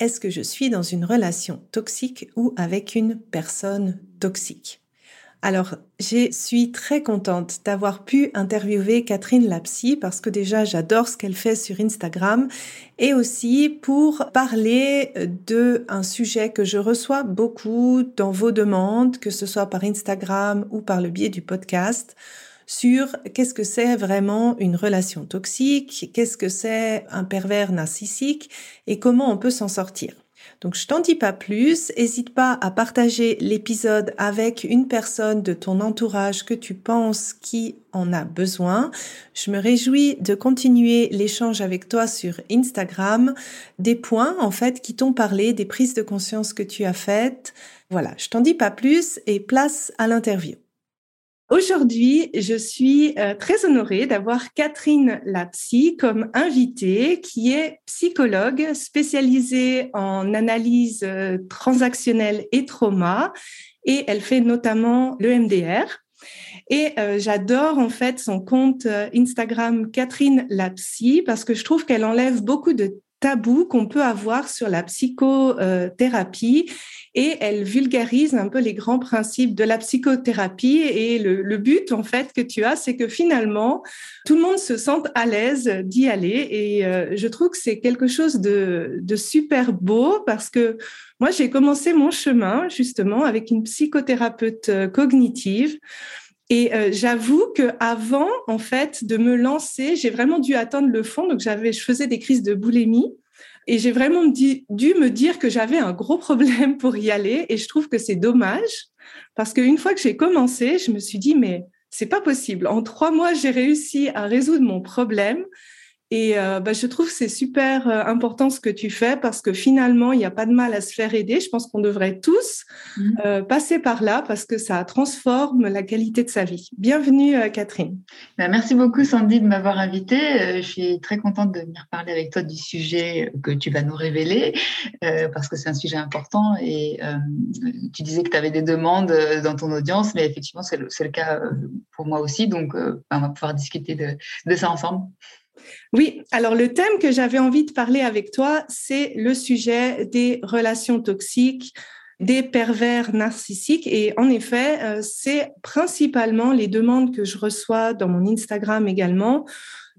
est-ce que je suis dans une relation toxique ou avec une personne toxique? Alors, je suis très contente d'avoir pu interviewer Catherine Lapsy parce que déjà j'adore ce qu'elle fait sur Instagram et aussi pour parler de un sujet que je reçois beaucoup dans vos demandes, que ce soit par Instagram ou par le biais du podcast sur qu'est-ce que c'est vraiment une relation toxique, qu'est-ce que c'est un pervers narcissique et comment on peut s'en sortir. Donc je t'en dis pas plus, n'hésite pas à partager l'épisode avec une personne de ton entourage que tu penses qui en a besoin. Je me réjouis de continuer l'échange avec toi sur Instagram, des points en fait qui t'ont parlé, des prises de conscience que tu as faites. Voilà, je t'en dis pas plus et place à l'interview. Aujourd'hui, je suis euh, très honorée d'avoir Catherine Lapsy comme invitée, qui est psychologue spécialisée en analyse euh, transactionnelle et trauma, et elle fait notamment le MDR. Et euh, j'adore en fait son compte Instagram Catherine Lapsy parce que je trouve qu'elle enlève beaucoup de tabous qu'on peut avoir sur la psychothérapie et elle vulgarise un peu les grands principes de la psychothérapie. Et le, but, en fait, que tu as, c'est que finalement, tout le monde se sente à l'aise d'y aller. Et euh, je trouve que c'est quelque chose de, super beau parce que moi, j'ai commencé mon chemin justement avec une psychothérapeute euh, cognitive. Et euh, j'avoue que avant, en fait, de me lancer, j'ai vraiment dû atteindre le fond. Donc, j'avais, je faisais des crises de boulimie. Et j'ai vraiment dû me dire que j'avais un gros problème pour y aller. Et je trouve que c'est dommage parce qu'une fois que j'ai commencé, je me suis dit, mais c'est pas possible. En trois mois, j'ai réussi à résoudre mon problème. Et euh, bah, je trouve que c'est super euh, important ce que tu fais parce que finalement, il n'y a pas de mal à se faire aider. Je pense qu'on devrait tous mmh. euh, passer par là parce que ça transforme la qualité de sa vie. Bienvenue, Catherine. Bah, merci beaucoup, Sandy, de m'avoir invitée. je suis très contente de venir parler avec toi du sujet que tu vas nous révéler parce que c'est un sujet important. Et tu disais que tu avais des demandes dans ton audience, mais effectivement, c'est le, le, cas pour moi aussi. Donc, bah, on va pouvoir discuter de, de ça ensemble. Oui, alors le thème que j'avais envie de parler avec toi, c'est le sujet des relations toxiques, des pervers narcissiques. Et en effet, euh, c'est principalement les demandes que je reçois dans mon Instagram également,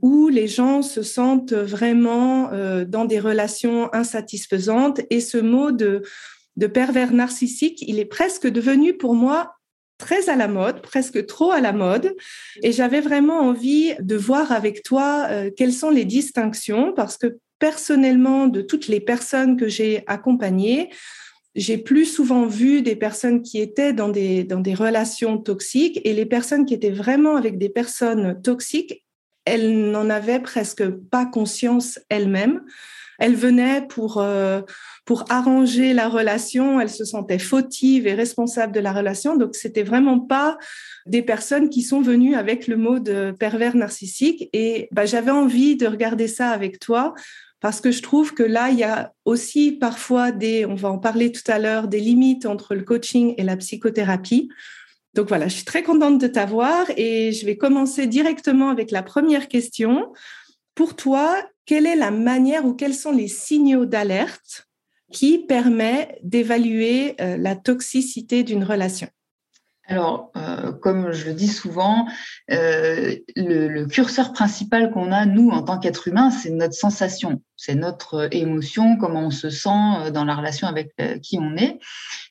où les gens se sentent vraiment euh, dans des relations insatisfaisantes. Et ce mot de, de pervers narcissique, il est presque devenu pour moi très à la mode, presque trop à la mode. Et j'avais vraiment envie de voir avec toi euh, quelles sont les distinctions, parce que personnellement, de toutes les personnes que j'ai accompagnées, j'ai plus souvent vu des personnes qui étaient dans des, dans des relations toxiques et les personnes qui étaient vraiment avec des personnes toxiques, elles n'en avaient presque pas conscience elles-mêmes. Elles venaient pour, euh, pour arranger la relation, elles se sentaient fautives et responsables de la relation. Donc, c'était vraiment pas des personnes qui sont venues avec le mot de pervers narcissique. Et bah, j'avais envie de regarder ça avec toi parce que je trouve que là, il y a aussi parfois des, on va en parler tout à l'heure, des limites entre le coaching et la psychothérapie. Donc voilà, je suis très contente de t'avoir et je vais commencer directement avec la première question. Pour toi, quelle est la manière ou quels sont les signaux d'alerte qui permet d'évaluer euh, la toxicité d'une relation? Alors, euh, comme je le dis souvent, euh, le, curseur principal qu'on a, nous, en tant qu'être humain, c'est notre sensation, c'est notre émotion, comment on se sent euh, dans la relation avec qui on est.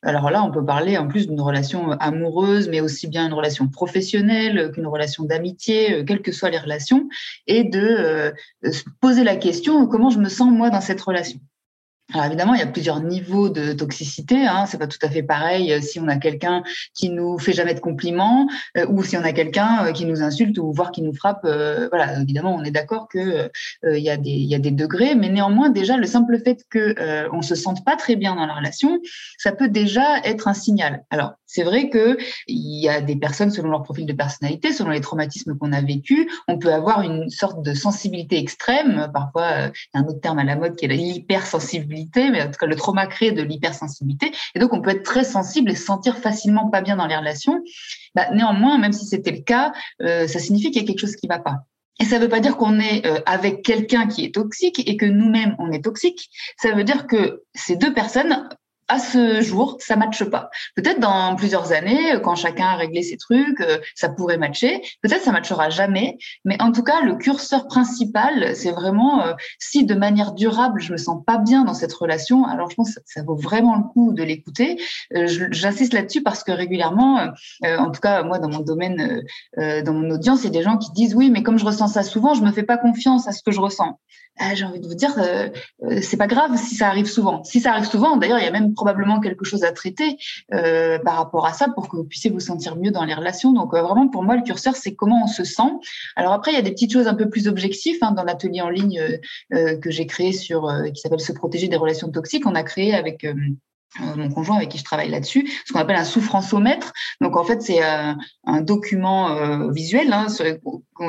Alors là, on peut parler en plus d'une relation amoureuse, mais aussi bien une relation professionnelle qu'une relation d'amitié, quelles que soient les relations, et de se poser la question, comment je me sens moi dans cette relation alors évidemment, il y a plusieurs niveaux de toxicité. Hein. C'est pas tout à fait pareil euh, si on a quelqu'un qui nous fait jamais de compliments euh, ou si on a quelqu'un euh, qui nous insulte ou voire qui nous frappe. voilà, évidemment, on est d'accord que il y a des y a des degrés, mais néanmoins déjà le simple fait que on se sente pas très bien dans la relation, ça peut déjà être un signal. Alors c'est vrai que il y a des personnes selon leur profil de personnalité, selon les traumatismes qu'on a vécu, on peut avoir une sorte de sensibilité extrême. Parfois, il y a un autre terme à la mode qui est l'hypersensibilité mais en tout cas le trauma crée de l'hypersensibilité. Et donc on peut être très sensible et se sentir facilement pas bien dans les relations. Bah, néanmoins, même si c'était le cas, euh, ça signifie qu'il y a quelque chose qui va pas. Et ça ne veut pas dire qu'on est euh, avec quelqu'un qui est toxique et que nous-mêmes on est toxique. Ça veut dire que ces deux personnes à ce jour, ça matche pas. Peut-être dans plusieurs années, quand chacun a réglé ses trucs, euh, ça pourrait matcher. Peut-être ça matchera jamais. Mais en tout cas, le curseur principal, c'est vraiment euh, si de manière durable, je me sens pas bien dans cette relation, alors je pense que ça vaut vraiment le coup de l'écouter. Euh, j'insiste là-dessus parce que régulièrement, en tout cas moi dans mon domaine, dans mon audience, il y a des gens qui disent oui, mais comme je ressens ça souvent, je me fais pas confiance à ce que je ressens. Ah, j'ai envie de vous dire, euh, euh, c'est pas grave si ça arrive souvent. Si ça arrive souvent, d'ailleurs, il y a même probablement quelque chose à traiter euh, par rapport à ça pour que vous puissiez vous sentir mieux dans les relations. Donc vraiment, pour moi, le curseur, c'est comment on se sent. Alors après, il y a des petites choses un peu plus objectives hein, dans l'atelier en ligne que j'ai créé sur qui s'appelle Se protéger des relations toxiques. On a créé avec euh, mon conjoint avec qui je travaille là-dessus, ce qu'on appelle un souffranceomètre. Donc en fait, c'est un, un, document euh, visuel hein,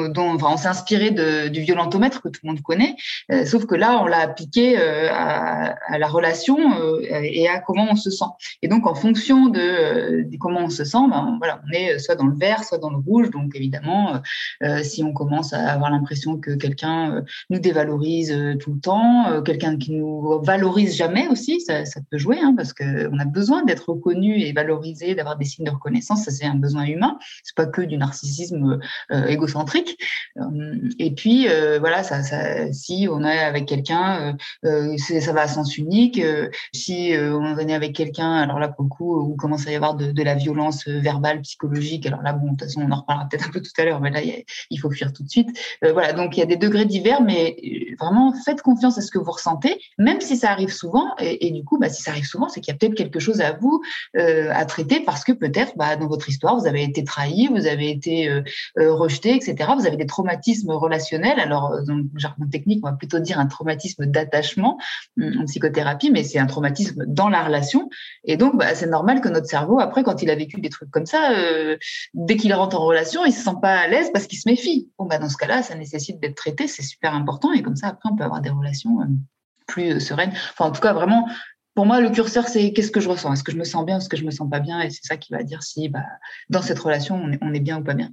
dont enfin, on s'est inspiré du violentomètre que tout le monde connaît, euh, sauf que là, on l'a appliqué à, la relation et à comment on se sent. Et donc en fonction de, comment on se sent, ben, voilà, on est soit dans le vert, soit dans le rouge. Donc évidemment, si on commence à avoir l'impression que quelqu'un nous dévalorise tout le temps, quelqu'un qui nous valorise jamais aussi, ça, peut jouer, hein, parce qu'on a besoin d'être reconnu et valorisé, d'avoir des signes de reconnaissance. Ça, c'est un besoin humain. C'est pas que du narcissisme euh, égocentrique. Euh, et puis, euh, voilà, si on est avec quelqu'un, ça va à sens unique. si on venait avec quelqu'un, alors là, pour le coup, où commence à y avoir de, la violence verbale, psychologique, alors là, bon, de toute façon, on en reparlera peut-être un peu tout à l'heure, mais là, il faut fuir tout de suite. voilà, donc il y a des degrés divers, mais vraiment, faites confiance à ce que vous ressentez, même si ça arrive souvent. Et, et du coup, bah, si ça arrive souvent, c'est qu'il y a peut-être quelque chose à vous euh, à traiter parce que peut-être bah, dans votre histoire, vous avez été trahi, vous avez été euh, euh, rejeté, etc. Vous avez des traumatismes relationnels. Alors, dans le jargon technique, on va plutôt dire un traumatisme d'attachement hum, en psychothérapie, mais c'est un traumatisme dans la relation. Et donc, bah, c'est normal que notre cerveau, après, quand il a vécu des trucs comme ça, dès qu'il rentre en relation, il se sent pas à l'aise parce qu'il se méfie. Bon, bah, dans ce cas-là, ça nécessite d'être traité, c'est super important. Et comme ça, après, on peut avoir des relations plus sereines. Enfin, en tout cas, vraiment pour moi, le curseur, c'est qu'est-ce que je ressens? Est-ce que je me sens bien Est-ce que je me sens pas bien? Et c'est ça qui va dire si bah, dans cette relation, on est, bien ou pas bien.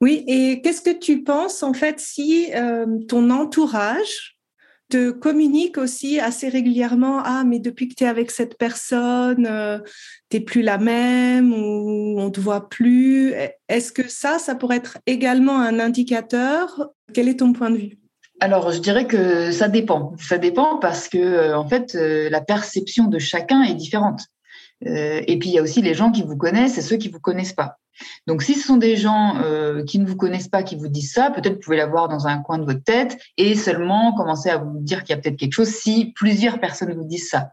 Oui, et qu'est-ce que tu penses en fait si euh, ton entourage te communique aussi assez régulièrement Ah, mais depuis que tu es avec cette personne, euh, tu n'es plus la même ou on ne te voit plus. Est-ce que ça, ça pourrait être également un indicateur? Quel est ton point de vue? Alors, je dirais que ça dépend. Ça dépend parce que, euh, en fait, euh, la perception de chacun est différente. Euh, et puis, il y a aussi les gens qui vous connaissent et ceux qui vous connaissent pas. Donc, si ce sont des gens euh, qui ne vous connaissent pas, qui vous disent ça, peut-être vous pouvez l'avoir dans un coin de votre tête et seulement commencer à vous dire qu'il y a peut-être quelque chose si plusieurs personnes vous disent ça.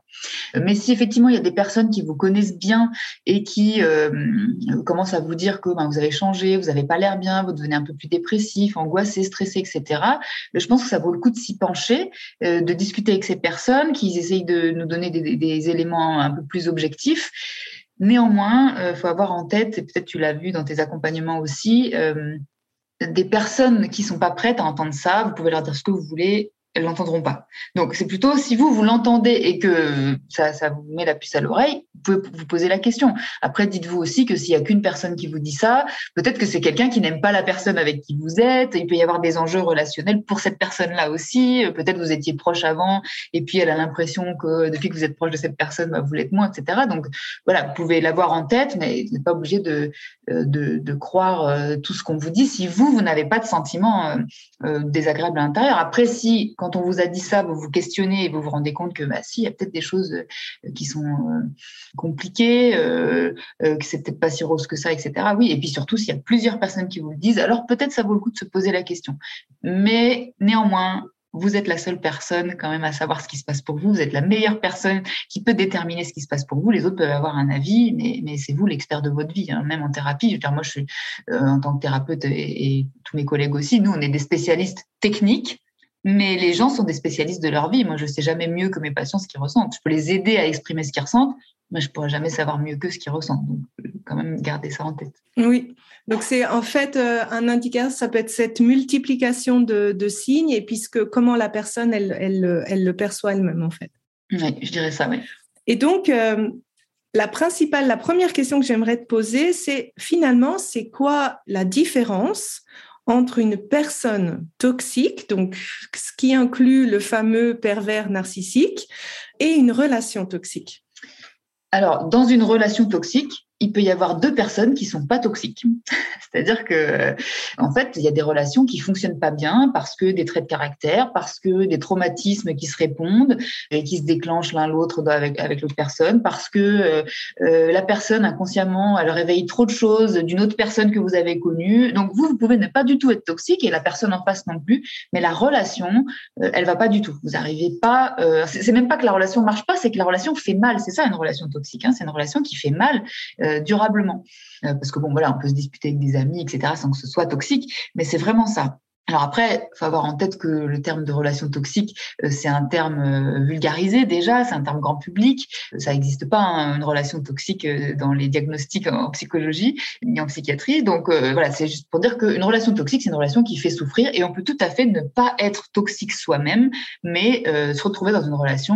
Mais si effectivement il y a des personnes qui vous connaissent bien et qui euh, commencent à vous dire que ben, vous avez changé, vous n'avez pas l'air bien, vous devenez un peu plus dépressif, angoissé, stressé, etc., je pense que ça vaut le coup de s'y pencher, euh, de discuter avec ces personnes, qu'ils essayent de nous donner des éléments un peu plus objectifs Néanmoins, il euh, faut avoir en tête, et peut-être tu l'as vu dans tes accompagnements aussi, euh, des personnes qui sont pas prêtes à entendre ça, vous pouvez leur dire ce que vous voulez, elles l'entendront pas. Donc c'est plutôt si vous vous l'entendez et que ça, ça vous met la puce à l'oreille, vous pouvez vous poser la question. Après, dites-vous aussi que s'il y a qu'une personne qui vous dit ça, peut-être que c'est quelqu'un qui n'aime pas la personne avec qui vous êtes. Il peut y avoir des enjeux relationnels pour cette personne-là aussi. Peut-être vous étiez proche avant et puis elle a l'impression que depuis que vous êtes proche de cette personne, bah, vous l'êtes moins, etc. Donc voilà, vous pouvez l'avoir en tête, mais vous n'êtes pas obligé de, euh, de, de, croire euh, tout ce qu'on vous dit si vous, vous n'avez pas de sentiment euh, désagréable à l'intérieur. Après, si quand on vous a dit ça, vous vous questionnez et vous vous rendez compte que bah, si, il y a peut-être des choses qui sont compliqué, euh, euh, que c'est peut-être pas si rose que ça, etc. Oui, et puis surtout, s'il y a plusieurs personnes qui vous le disent, alors peut-être ça vaut le coup de se poser la question. Mais néanmoins, vous êtes la seule personne quand même à savoir ce qui se passe pour vous. Vous êtes la meilleure personne qui peut déterminer ce qui se passe pour vous. Les autres peuvent avoir un avis, mais, c'est vous l'expert de votre vie, hein. même en thérapie. Je veux dire, moi, je suis euh, en tant que thérapeute et, tous mes collègues aussi, nous, on est des spécialistes techniques mais les gens sont des spécialistes de leur vie. Moi, je sais jamais mieux que mes patients ce qu'ils ressentent. Je peux les aider à exprimer ce qu'ils ressentent, mais je pourrais jamais savoir mieux que ce qu'ils ressentent. Donc, quand même garder ça en tête. Oui. Donc, c'est en fait euh, un indicateur, ça peut être cette multiplication de, de, signes et puisque comment la personne, elle, elle, elle le perçoit elle-même, en fait. Oui, je dirais ça, oui. Et donc, euh, la principale, la première question que j'aimerais te poser, c'est finalement, c'est quoi la différence entre une personne toxique, donc ce qui inclut le fameux pervers narcissique, et une relation toxique. Alors, dans une relation toxique, il peut y avoir deux personnes qui sont pas toxiques. C'est-à-dire que, en fait, il y a des relations qui fonctionnent pas bien parce que des traits de caractère, parce que des traumatismes qui se répondent et qui se déclenchent l'un l'autre avec, avec l'autre personne, parce que euh, euh, la personne inconsciemment, elle réveille trop de choses d'une autre personne que vous avez connue. Donc vous, vous pouvez ne pas du tout être toxique et la personne en face non plus, mais la relation, euh, elle va pas du tout. Vous arrivez pas. Euh, c'est même pas que la relation marche pas, c'est que la relation fait mal. C'est ça une relation toxique. Hein, c'est une relation qui fait mal durablement. Euh, parce que bon, voilà, on peut se disputer avec des amis, etc., sans que ce soit toxique, mais c'est vraiment ça. Alors après, faut avoir en tête que le terme de relation toxique, euh, c'est un terme euh, vulgarisé déjà, c'est un terme grand public. Ça n'existe pas hein, une relation toxique euh, dans les diagnostics en psychologie ni en psychiatrie. Donc voilà, c'est juste pour dire qu'une relation toxique, c'est une relation qui fait souffrir et on peut tout à fait ne pas être toxique soi-même, mais se retrouver dans une relation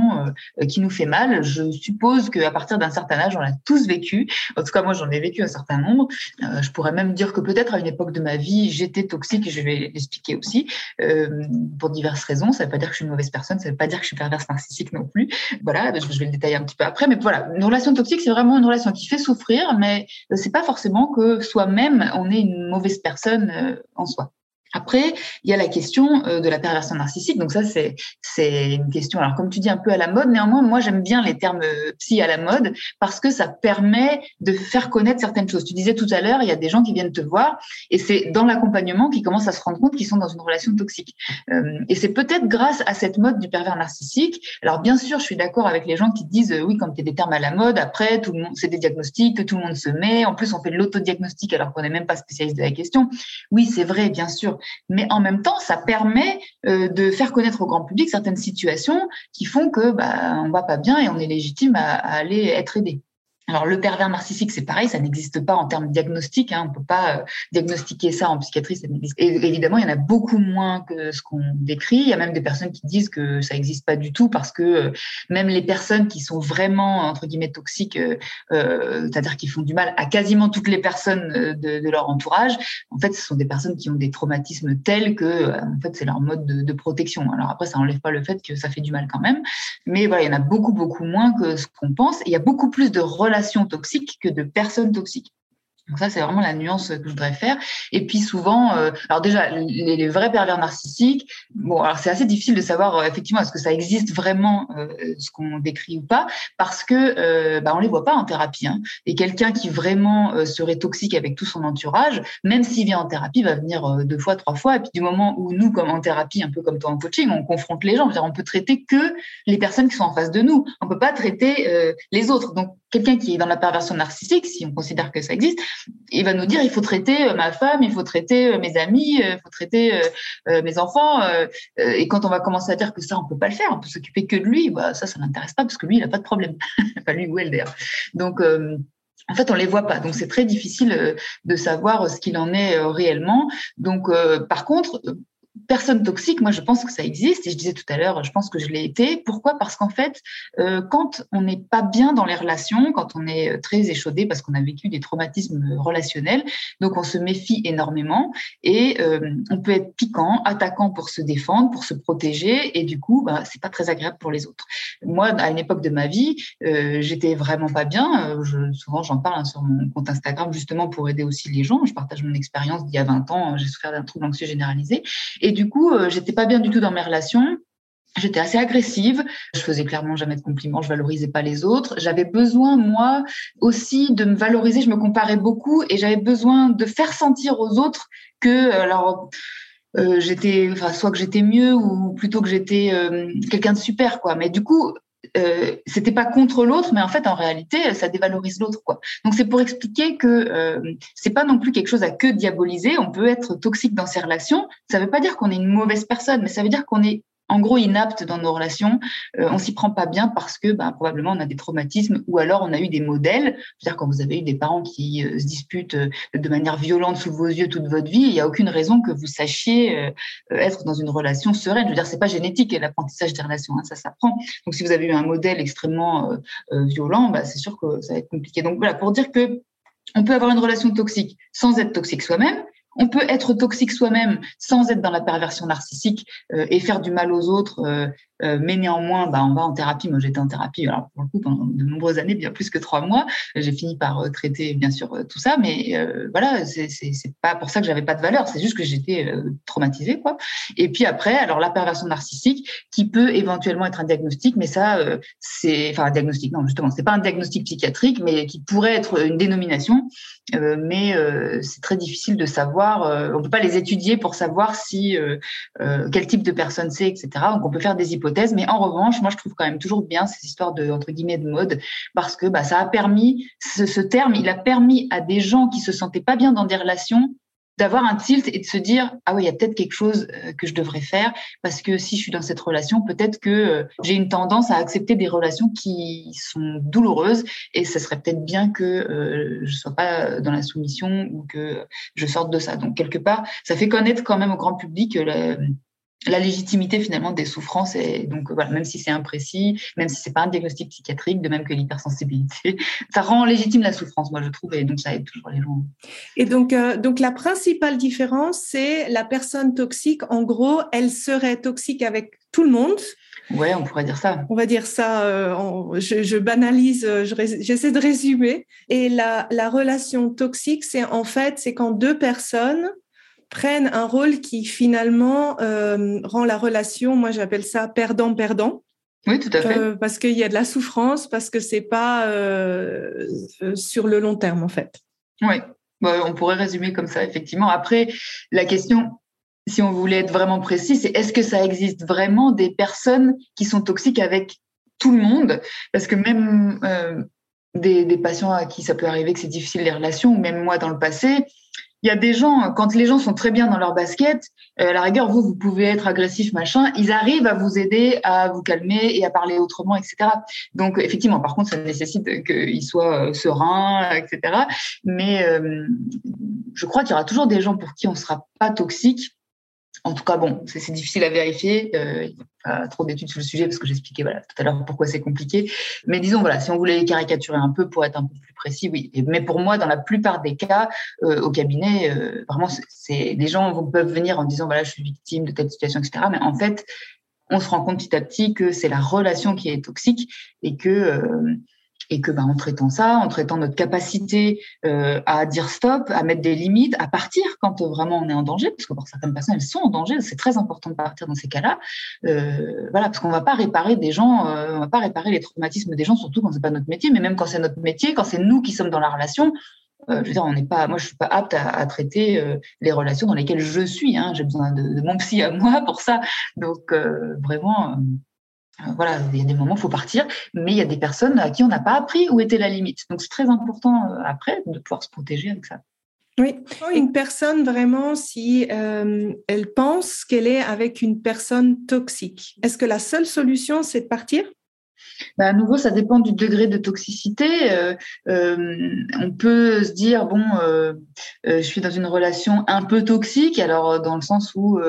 qui nous fait mal. Je suppose qu'à partir d'un certain âge, on l'a tous vécu. En tout cas, moi, j'en ai vécu un certain nombre. je pourrais même dire que peut-être à une époque de ma vie, j'étais toxique. Je vais aussi, euh, pour diverses raisons. Ça ne veut pas dire que je suis une mauvaise personne, ça ne veut pas dire que je suis perverse narcissique non plus. Voilà, je vais le détailler un petit peu après. Mais voilà, une relation toxique, c'est vraiment une relation qui fait souffrir, mais c'est pas forcément que soi-même, on est une mauvaise personne euh, en soi. Après, il y a la question euh, de la perversion narcissique. Donc ça, c'est une question. Alors comme tu dis, un peu à la mode. Néanmoins, moi j'aime bien les termes euh, psy à la mode parce que ça permet de faire connaître certaines choses. Tu disais tout à l'heure, il y a des gens qui viennent te voir et c'est dans l'accompagnement qu'ils commencent à se rendre compte qu'ils sont dans une relation toxique. Euh, et c'est peut-être grâce à cette mode du pervers narcissique. Alors bien sûr, je suis d'accord avec les gens qui disent oui, quand a des termes à la mode, après tout le monde, c'est des diagnostics que tout le monde se met. En plus, on fait de l'autodiagnostic alors qu'on n'est même pas spécialiste de la question. Oui, c'est vrai, bien sûr mais en même temps, ça permet euh, de faire connaître au grand public certaines situations qui font que bah, on va pas bien et on est légitime à aller être aidé. Alors le pervers narcissique, c'est pareil, ça n'existe pas en termes diagnostiques. Hein, on peut pas euh, diagnostiquer ça en psychiatrie. Ça Et évidemment, il y en a beaucoup moins que ce qu'on décrit. Il y a même des personnes qui disent que ça n'existe pas du tout parce que euh, même les personnes qui sont vraiment entre guillemets toxiques, euh, c'est-à-dire qui font du mal à quasiment toutes les personnes de, de, leur entourage, en fait, ce sont des personnes qui ont des traumatismes tels que en fait c'est leur mode de, de protection. Alors après, ça enlève pas le fait que ça fait du mal quand même, mais voilà, il y en a beaucoup beaucoup moins que ce qu'on pense. Il y a beaucoup plus de relations toxiques que de personnes toxiques. Donc ça, c'est vraiment la nuance que je voudrais faire. Et puis souvent, euh, alors déjà, les, vrais pervers narcissiques, bon, alors c'est assez difficile de savoir euh, effectivement est-ce que ça existe vraiment euh, ce qu'on décrit ou pas, parce que bah, on les voit pas en thérapie. Hein. Et quelqu'un qui vraiment serait toxique avec tout son entourage, même s'il vient en thérapie, va venir deux fois, trois fois. Et puis du moment où nous, comme en thérapie, un peu comme toi en coaching, on confronte les gens, on peut traiter que les personnes qui sont en face de nous. On peut pas traiter les autres. Donc quelqu'un qui est dans la perversion narcissique, si on considère que ça existe, il va nous dire il faut traiter euh, ma femme, il faut traiter euh, mes amis, euh, il faut traiter mes enfants. Et quand on va commencer à dire que ça, on peut pas le faire, on peut s'occuper que de lui, bah, ça, ça n'intéresse pas parce que lui, il n'a pas de problème. pas lui ou elle d'ailleurs. Donc, en fait, on les voit pas, donc c'est très difficile de savoir ce qu'il en est réellement. Donc, par contre, personne toxique, moi je pense que ça existe et je disais tout à l'heure, je pense que je l'ai été. Pourquoi? Parce qu'en fait, euh, quand on n'est pas bien dans les relations, quand on est très échaudé parce qu'on a vécu des traumatismes relationnels, donc on se méfie énormément et euh, on peut être piquant, attaquant pour se défendre, pour se protéger et du coup, bah, c'est pas très agréable pour les autres. Moi, à une époque de ma vie, euh, j'étais vraiment pas bien. Je, souvent, j'en parle hein, sur mon compte Instagram justement pour aider aussi les gens. Je partage mon expérience d'il y a 20 ans. J'ai souffert d'un trouble anxieux généralisé du coup, euh, j'étais pas bien du tout dans mes relations. J'étais assez agressive. Je faisais clairement jamais de compliments. Je valorisais pas les autres. J'avais besoin, moi, aussi de me valoriser. Je me comparais beaucoup et j'avais besoin de faire sentir aux autres que, alors, euh, j'étais, enfin, soit que j'étais mieux ou plutôt que j'étais euh, quelqu'un de super, quoi. Mais du coup, euh, c'était pas contre l'autre, mais en fait, en réalité, ça dévalorise l'autre, quoi. Donc, c'est pour expliquer que euh, c'est pas non plus quelque chose à que diaboliser. On peut être toxique dans ses relations. Ça veut pas dire qu'on est une mauvaise personne, mais ça veut dire qu'on est en gros inapte dans nos relations. Euh, on s'y prend pas bien parce que bah, probablement on a des traumatismes ou alors on a eu des modèles. C'est-à-dire quand vous avez eu des parents qui euh, se disputent euh, de manière violente sous vos yeux toute votre vie, il n'y a aucune raison que vous sachiez euh, être dans une relation sereine. Je veux dire, c'est pas génétique l'apprentissage des relations, hein, ça s'apprend. Donc si vous avez eu un modèle extrêmement violent, bah, c'est sûr que ça va être compliqué. Donc voilà, pour dire que on peut avoir une relation toxique sans être toxique soi-même, on peut être toxique soi-même sans être dans la perversion narcissique euh, et faire du mal aux autres, euh, euh, mais néanmoins, bah, on va en thérapie. Moi, j'étais en thérapie alors, pour le coup pendant de nombreuses années, bien plus que trois mois. J'ai fini par traiter, bien sûr, tout ça, mais voilà, c'est pas pour ça que j'avais pas de valeur, c'est juste que j'étais traumatisée, quoi. Et puis après, alors la perversion narcissique, qui peut éventuellement être un diagnostic, mais ça, c'est, enfin, un diagnostic, non, justement, c'est pas un diagnostic psychiatrique, mais qui pourrait être une dénomination, mais c'est très difficile de savoir euh, on peut pas les étudier pour savoir si euh, euh, quel type de personne c'est, etc. Donc on peut faire des hypothèses, mais en revanche, moi je trouve quand même toujours bien ces histoires de entre guillemets de mode parce que bah, ça a permis ce, terme, il a permis à des gens qui se sentaient pas bien dans des relations d'avoir un tilt et de se dire ah oui il y a peut-être quelque chose euh, que je devrais faire parce que si je suis dans cette relation peut-être que euh, j'ai une tendance à accepter des relations qui sont douloureuses et ce serait peut-être bien que euh, je sois pas dans la soumission ou que je sorte de ça donc quelque part ça fait connaître quand même au grand public la légitimité finalement des souffrances et donc voilà même si c'est imprécis même si c'est pas un diagnostic psychiatrique de même que l'hypersensibilité ça rend légitime la souffrance moi je trouve et donc ça aide toujours les gens et donc euh, donc la principale différence c'est la personne toxique en gros elle serait toxique avec tout le monde Ouais, on pourrait dire ça. On va dire ça, euh, je, je, banalise, euh, j'essaie de résumer. Et la, la relation toxique, c'est en fait, c'est quand deux personnes prennent un rôle qui finalement euh, rend la relation, moi j'appelle ça perdant-perdant. Oui, tout à fait. Euh, parce qu'il y a de la souffrance, parce que c'est pas euh, sur le long terme en fait. Oui, bah, on pourrait résumer comme ça effectivement. Après, la question, si on voulait être vraiment précis, c'est est-ce que ça existe vraiment des personnes qui sont toxiques avec tout le monde? Parce que même des, des, patients à qui ça peut arriver que c'est difficile les relations, ou même moi dans le passé, il y a des gens, quand les gens sont très bien dans leur basket, euh, à la rigueur, vous, vous pouvez être agressif, machin, ils arrivent à vous aider à vous calmer et à parler autrement, etc. Donc, effectivement, par contre, ça nécessite qu'ils soient euh, sereins, etc. Mais euh, je crois qu'il y aura toujours des gens pour qui on ne sera pas toxique en tout cas, bon, c'est difficile à vérifier. Euh, il n'y a pas trop d'études sur le sujet parce que j'expliquais voilà, tout à l'heure pourquoi c'est compliqué. Mais disons, voilà, si on voulait caricaturer un peu pour être un peu plus précis, oui. Mais pour moi, dans la plupart des cas, euh, au cabinet, euh, vraiment, c'est des gens peuvent venir en disant, voilà, je suis victime de telle situation, etc. Mais en fait, on se rend compte petit à petit que c'est la relation qui est toxique et que et que bah, en traitant ça, en traitant notre capacité euh, à dire stop, à mettre des limites, à partir quand euh, vraiment on est en danger, parce que pour certaines personnes elles sont en danger, c'est très important de partir dans ces cas-là. Euh, voilà, parce qu'on va pas réparer des gens, on va pas réparer les traumatismes des gens, surtout quand c'est pas notre métier, mais même quand c'est notre métier, quand c'est nous qui sommes dans la relation. Je veux dire, on n'est pas, moi, je suis pas apte à, traiter les relations dans lesquelles je suis. Hein, J'ai besoin de, mon psy à moi pour ça. Donc, vraiment, voilà, il y a des moments où il faut partir, mais il y a des personnes à qui on n'a pas appris où était la limite. Donc c'est très important euh, après de pouvoir se protéger avec ça. Oui, une personne vraiment, si euh, elle pense qu'elle est avec une personne toxique, est-ce que la seule solution, c'est de partir? Bah, à nouveau, ça dépend du degré de toxicité. Euh, euh, on peut se dire bon, euh, je suis dans une relation un peu toxique, alors dans le sens où,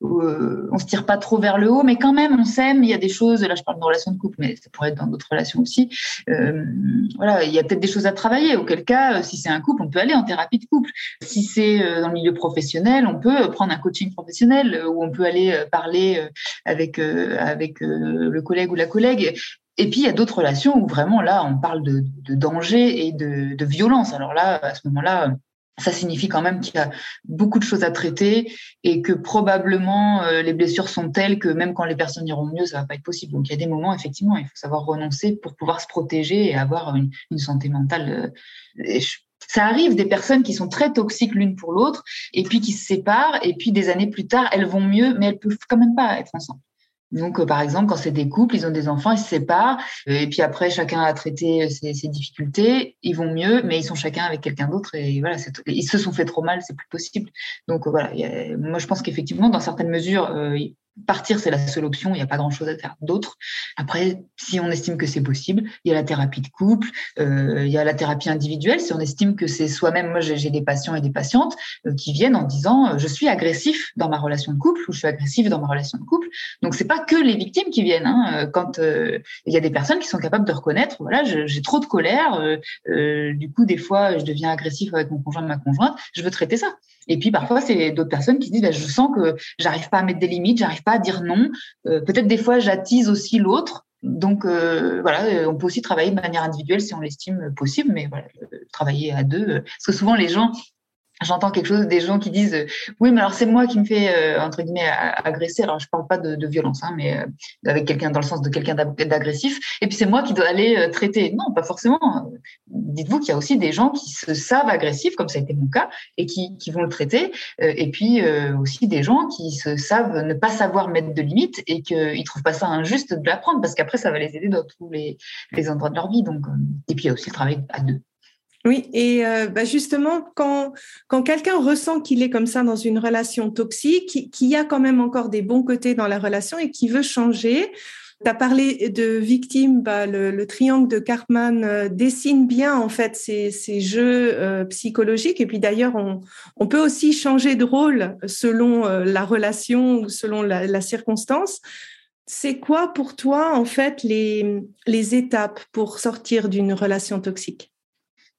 où on se tire pas trop vers le haut, mais quand même on s'aime. Il y a des choses. Là, je parle de relation de couple, mais ça pourrait être dans d'autres relations aussi. voilà, il y a peut-être des choses à travailler. Auquel cas, si c'est un couple, on peut aller en thérapie de couple. Si c'est dans le milieu professionnel, on peut prendre un coaching professionnel où on peut aller parler avec avec le collègue ou la collègue et puis, il y a d'autres relations où vraiment, là, on parle de, danger et de, violence. Alors là, à ce moment-là, ça signifie quand même qu'il y a beaucoup de choses à traiter et que probablement euh, les blessures sont telles que même quand les personnes iront mieux, ça va pas être possible. Donc il y a des moments, effectivement, il faut savoir renoncer pour pouvoir se protéger et avoir une, santé mentale. Euh, ça arrive des personnes qui sont très toxiques l'une pour l'autre et puis qui se séparent et puis des années plus tard, elles vont mieux, mais elles peuvent quand même pas être ensemble. Donc, euh, par exemple, quand c'est des couples, ils ont des enfants, ils se séparent, euh, et puis après, chacun a traité ses, ses difficultés, ils vont mieux, mais ils sont chacun avec quelqu'un d'autre, et voilà, ils se sont fait trop mal, c'est plus possible. Donc, euh, voilà, moi, je pense qu'effectivement, dans certaines mesures, Partir, c'est la seule option, il n'y a pas grand-chose à faire d'autre. Après, si on estime que c'est possible, il y a la thérapie de couple, euh, il y a la thérapie individuelle. Si on estime que c'est soi-même, moi j'ai des patients et des patientes euh, qui viennent en disant euh, je suis agressif dans ma relation de couple ou je suis agressif dans ma relation de couple. Donc c'est pas que les victimes qui viennent. Hein. Quand il y a des personnes qui sont capables de reconnaître, voilà, j'ai trop de colère, du coup des fois je deviens agressif avec mon conjoint, ma conjointe, je veux traiter ça. Et puis parfois, c'est d'autres personnes qui disent, bah, je sens que j'arrive pas à mettre des limites, j'arrive pas à dire non. Euh, peut-être des fois, j'attise aussi l'autre. Donc euh, voilà, euh, on peut aussi travailler de manière individuelle si on l'estime possible, mais voilà, travailler à deux. Parce que souvent, les gens, j'entends quelque chose des gens qui disent euh, oui mais alors c'est moi qui me fais euh, entre guillemets agresser. Alors je parle pas de, violence hein, mais euh, avec quelqu'un dans le sens de quelqu'un d'agressif. Et puis c'est moi qui dois aller traiter. Non pas forcément. Dites-vous qu'il y a aussi des gens qui se savent agressifs comme ça a été mon cas et qui, qui vont le traiter. Et puis aussi des gens qui se savent ne pas savoir mettre de limites et qu'ils trouvent pas ça injuste de l'apprendre parce qu'après ça va les aider dans tous les, les endroits de leur vie. Donc et puis il y a aussi le travail à deux oui, et euh, bah justement, quand, quand quelqu'un ressent qu'il est comme ça dans une relation toxique, qu'il y a quand même encore des bons côtés dans la relation et qui veut changer, tu as parlé de victime, bah, le, triangle de Cartman euh, dessine bien en fait ces, ces jeux euh, psychologiques. Et puis d'ailleurs, on, on, peut aussi changer de rôle selon la relation ou selon la, la circonstance. C'est quoi pour toi en fait les, les étapes pour sortir d'une relation toxique?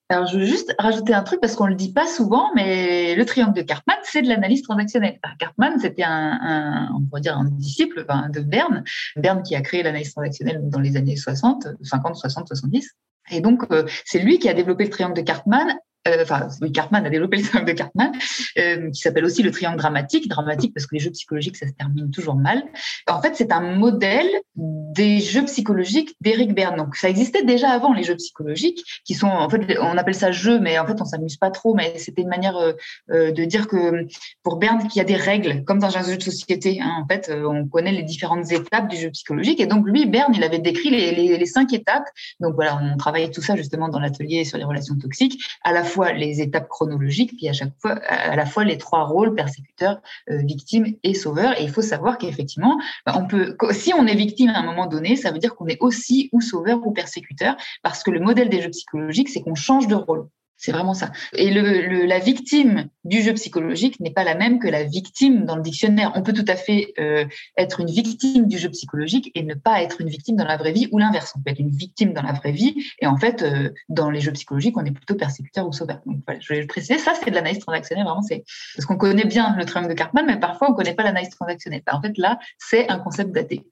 Alors, je veux juste rajouter un truc parce qu'on le dit pas souvent, mais le triangle de Cartman, c'est de l'analyse transactionnelle. Cartman, c'était un, on pourrait dire un disciple de Berne, Berne qui a créé l'analyse transactionnelle dans les années 60, 50, 60, 70. Et donc, euh, c'est lui qui a développé le triangle de Cartman euh, enfin, Cartman a développé le triangle de Cartman, euh, qui s'appelle aussi le triangle dramatique. Dramatique parce que les jeux psychologiques, ça se termine toujours mal. En fait, c'est un modèle des jeux psychologiques d'Eric Berne. Donc, ça existait déjà avant les jeux psychologiques, qui sont, en fait, on appelle ça jeu, mais en fait, on s'amuse pas trop. Mais c'était une manière euh, euh de dire que pour Berne, qu'il y a des règles, comme dans un jeu de société. Hein, en fait, euh, on connaît les différentes étapes du jeu psychologique. Et donc, lui, Berne, il avait décrit les cinq étapes. Donc voilà, on travaillait tout ça justement dans l'atelier sur les relations toxiques, à la fois les étapes chronologiques, puis à chaque fois, à la fois les trois rôles, persécuteur, euh, victime et sauveur. Et il faut savoir qu'effectivement, bah, on peut, si on est victime à un moment donné, ça veut dire qu'on est aussi ou sauveur ou persécuteur, parce que le modèle des jeux psychologiques, c'est qu'on change de rôle. C'est vraiment ça. Et le, la victime du jeu psychologique n'est pas la même que la victime dans le dictionnaire. On peut tout à fait euh, être une victime du jeu psychologique et ne pas être une victime dans la vraie vie, ou l'inverse. On peut être une victime dans la vraie vie et en fait, euh, dans les jeux psychologiques, on est plutôt persécuteur ou sauveur. Donc voilà, je vais le préciser. Ça, c'est de l'analyse transactionnelle. Vraiment, c'est parce qu'on connaît bien le triangle de Cartman, mais parfois on connaît pas l'analyse transactionnelle. En fait, là, c'est un concept daté.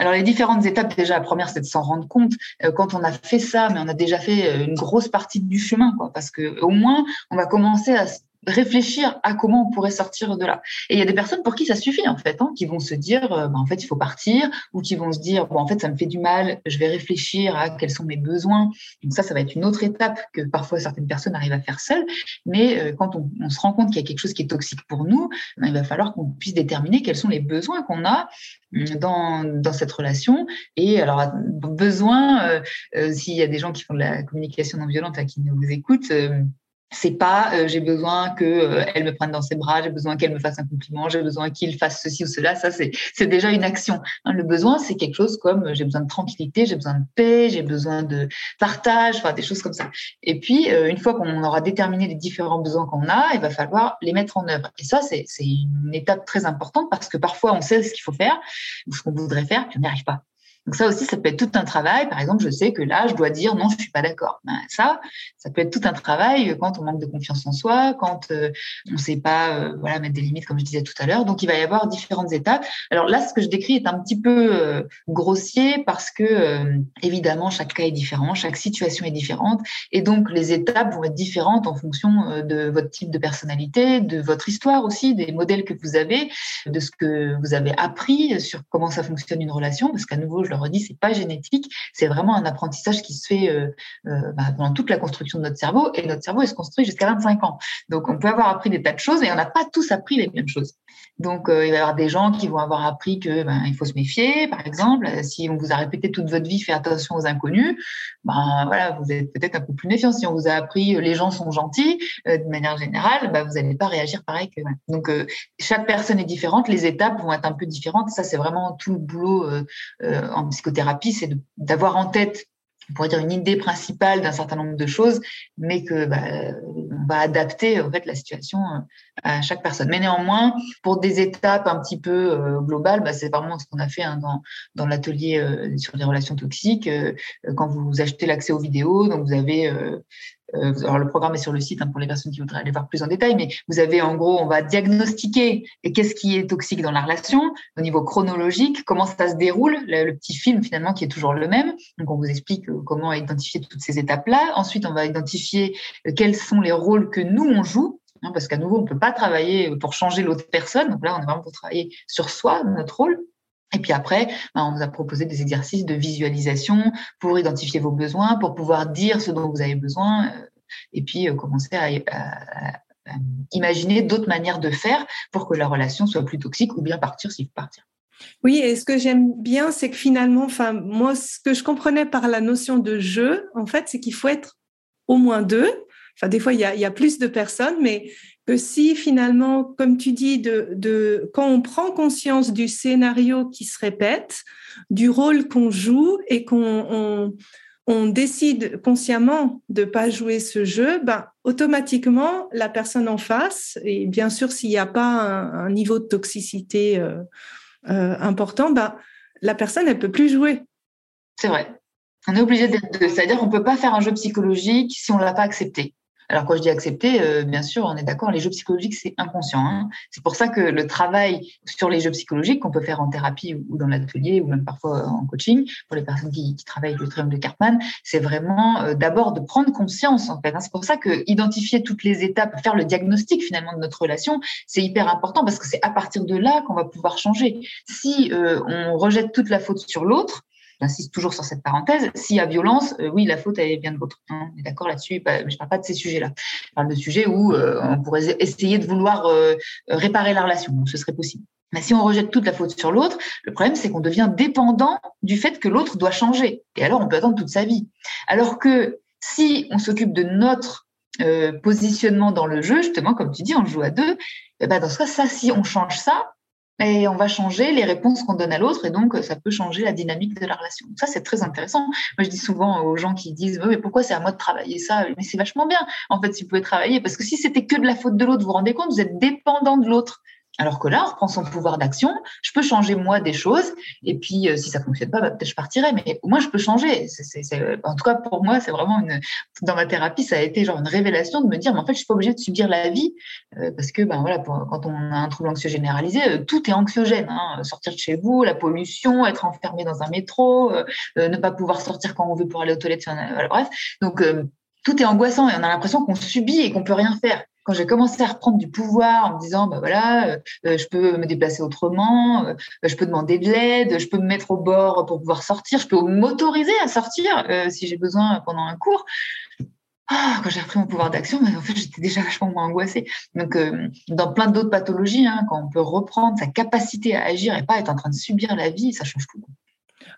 Alors les différentes étapes, déjà la première c'est de s'en rendre compte euh, quand on a fait ça, mais on a déjà fait euh, une grosse partie du chemin, quoi, parce que au moins on va commencer à réfléchir à comment on pourrait sortir de là. Et il y a des personnes pour qui ça suffit en fait, hein, qui vont se dire euh, bah, en fait il faut partir, ou qui vont se dire bon en fait ça me fait du mal, je vais réfléchir à quels sont mes besoins. Donc ça ça va être une autre étape que parfois certaines personnes arrivent à faire seules. Mais euh, quand on, se rend compte qu'il y a quelque chose qui est toxique pour nous, ben, il va falloir qu'on puisse déterminer quels sont les besoins qu'on a hum, dans, dans cette relation. Et alors besoin, euh, s'il y a des gens qui font de la communication non violente à qui nous écoutent c'est pas euh, j'ai besoin que euh, elle me prenne dans ses bras, j'ai besoin qu'elle me fasse un compliment, j'ai besoin qu'il fasse ceci ou cela. Ça c'est c'est déjà une action. Hein, le besoin c'est quelque chose comme euh, j'ai besoin de tranquillité, j'ai besoin de paix, j'ai besoin de partage, enfin des choses comme ça. Et puis une fois qu'on aura déterminé les différents besoins qu'on a, il va falloir les mettre en œuvre. Et ça c'est c'est une étape très importante parce que parfois on sait ce qu'il faut faire ou ce qu'on voudrait faire puis on n'y arrive pas. Donc ça aussi, ça peut être tout un travail. Par exemple, je sais que là, je dois dire non, je suis pas d'accord. Ben, ça, ça peut être tout un travail quand on manque de confiance en soi, quand euh, on ne sait pas euh, voilà mettre des limites, comme je disais tout à l'heure. Donc il va y avoir différentes étapes. Alors là, ce que je décris est un petit peu euh, grossier parce que évidemment chaque cas est différent, chaque situation est différente, et donc les étapes vont être différentes en fonction de votre type de personnalité, de votre histoire aussi, des modèles que vous avez, de ce que vous avez appris sur comment ça fonctionne une relation. Parce qu'à nouveau, je le redis, c'est pas génétique, c'est vraiment un apprentissage qui se fait euh, euh, bah, pendant toute la construction de notre cerveau. Et notre cerveau, est se construit jusqu'à 25 ans. Donc, on peut avoir appris des tas de choses, et on n'a pas tous appris les mêmes choses. Donc, euh, il va y avoir des gens qui vont avoir appris que ben, il faut se méfier, par exemple. Si on vous a répété toute votre vie, faites attention aux inconnus, ben voilà, vous êtes peut-être un peu plus méfiant. Si on vous a appris les gens sont gentils, de manière générale, ben, vous n'allez pas réagir pareil. Donc, chaque personne est différente, les étapes vont être un peu différentes. Ça, c'est vraiment tout le boulot en psychothérapie, c'est d'avoir en tête on pourrait dire une idée principale d'un certain nombre de choses, mais que bah, on va adapter en fait la situation euh, à chaque personne. Mais néanmoins, pour des étapes un petit peu euh, globales, bah, c'est vraiment ce qu'on a fait hein, dans, dans l'atelier euh, sur les relations toxiques. quand vous achetez l'accès aux vidéos, donc vous avez alors le programme est sur le site hein, pour les personnes qui voudraient aller voir plus en détail, mais vous avez en gros, on va diagnostiquer qu'est-ce qui est toxique dans la relation au niveau chronologique, comment ça se déroule, le, petit film finalement qui est toujours le même. Donc on vous explique euh, comment identifier toutes ces étapes-là. Ensuite, on va identifier euh, quels sont les rôles que nous on joue. Hein, parce qu'à nouveau, on ne peut pas travailler pour changer l'autre personne. Donc là, on est vraiment pour travailler sur soi, notre rôle. Et puis après, ben, on vous a proposé des exercices de visualisation pour identifier vos besoins, pour pouvoir dire ce dont vous avez besoin, euh, et puis euh, commencer à, imaginer d'autres manières de faire pour que la relation soit plus toxique ou bien partir s'il faut partir. Oui, et ce que j'aime bien, c'est que finalement, enfin, moi, ce que je comprenais par la notion de jeu, en fait, c'est qu'il faut être au moins deux. Enfin, des fois, il y a, plus de personnes, mais que si finalement, comme tu dis, de, quand on prend conscience du scénario qui se répète, du rôle qu'on joue et qu'on on, décide consciemment de pas jouer ce jeu, ben, automatiquement, la personne en face, et bien sûr, s'il n'y a pas un, niveau de toxicité euh, euh, important, ben, la personne, elle peut plus jouer. C'est vrai. On est obligé d'être deux. C'est-à-dire qu'on ne peut pas faire un jeu psychologique si on ne l'a pas accepté. Alors quand je dis accepter, euh, bien sûr, on est d'accord, les jeux psychologiques, c'est inconscient. Hein. C'est pour ça que le travail sur les jeux psychologiques qu'on peut faire en thérapie ou dans l'atelier ou même parfois en coaching, pour les personnes qui, travaillent avec le triangle de Cartman, c'est vraiment euh, d'abord de prendre conscience en fait. Hein. C'est pour ça que identifier toutes les étapes, faire le diagnostic finalement de notre relation, c'est hyper important parce que c'est à partir de là qu'on va pouvoir changer. Si euh, on rejette toute la faute sur l'autre, j'insiste toujours sur cette parenthèse, s'il y a violence, euh, oui, la faute, elle est bien de votre. On est d'accord là-dessus, mais je ne parle pas de ces sujets-là. Je parle de sujets où euh, on pourrait essayer de vouloir euh, réparer la relation, ce serait possible. Mais si on rejette toute la faute sur l'autre, le problème, c'est qu'on devient dépendant du fait que l'autre doit changer. Et alors, on peut attendre toute sa vie. Alors que si on s'occupe de notre positionnement dans le jeu, justement, comme tu dis, on joue à deux, eh ben dans ce cas, ça, si on change ça, et on va changer les réponses qu'on donne à l'autre et donc ça peut changer la dynamique de la relation. ça, c'est très intéressant. Moi, je dis souvent aux gens qui disent mais pourquoi c'est à moi de travailler ça? Mais c'est vachement bien. En fait, si vous pouvez travailler, parce que si c'était que de la faute de l'autre, vous vous rendez compte, vous êtes dépendant de l'autre. Alors que là, on reprend son pouvoir d'action. Je peux changer moi des choses. Et puis, euh, si ça fonctionne pas, bah, peut-être je partirai. Mais au moins, je peux changer. en tout cas, pour moi, c'est vraiment une. Dans ma thérapie, ça a été genre une révélation de me dire, mais en fait, je suis pas obligée de subir la vie euh, parce que, ben voilà, quand on a un trouble anxieux généralisé, euh, tout est anxiogène. Hein. Sortir de chez vous, la pollution, être enfermé dans un métro, ne pas pouvoir sortir quand on veut pour aller aux toilettes. bref, donc tout est angoissant et on a l'impression qu'on subit et qu'on peut rien faire quand j'ai commencé à reprendre du pouvoir en me disant, bah voilà, euh, euh, je peux me déplacer autrement, euh, je peux demander de l'aide, je peux me mettre au bord pour pouvoir sortir, je peux m'autoriser à sortir si j'ai besoin pendant un cours. Ah, quand j'ai repris mon pouvoir d'action, en fait, j'étais déjà vachement moins angoissée. Donc, dans plein d'autres pathologies, hein, quand on peut reprendre sa capacité à agir et pas être en train de subir la vie, ça change tout.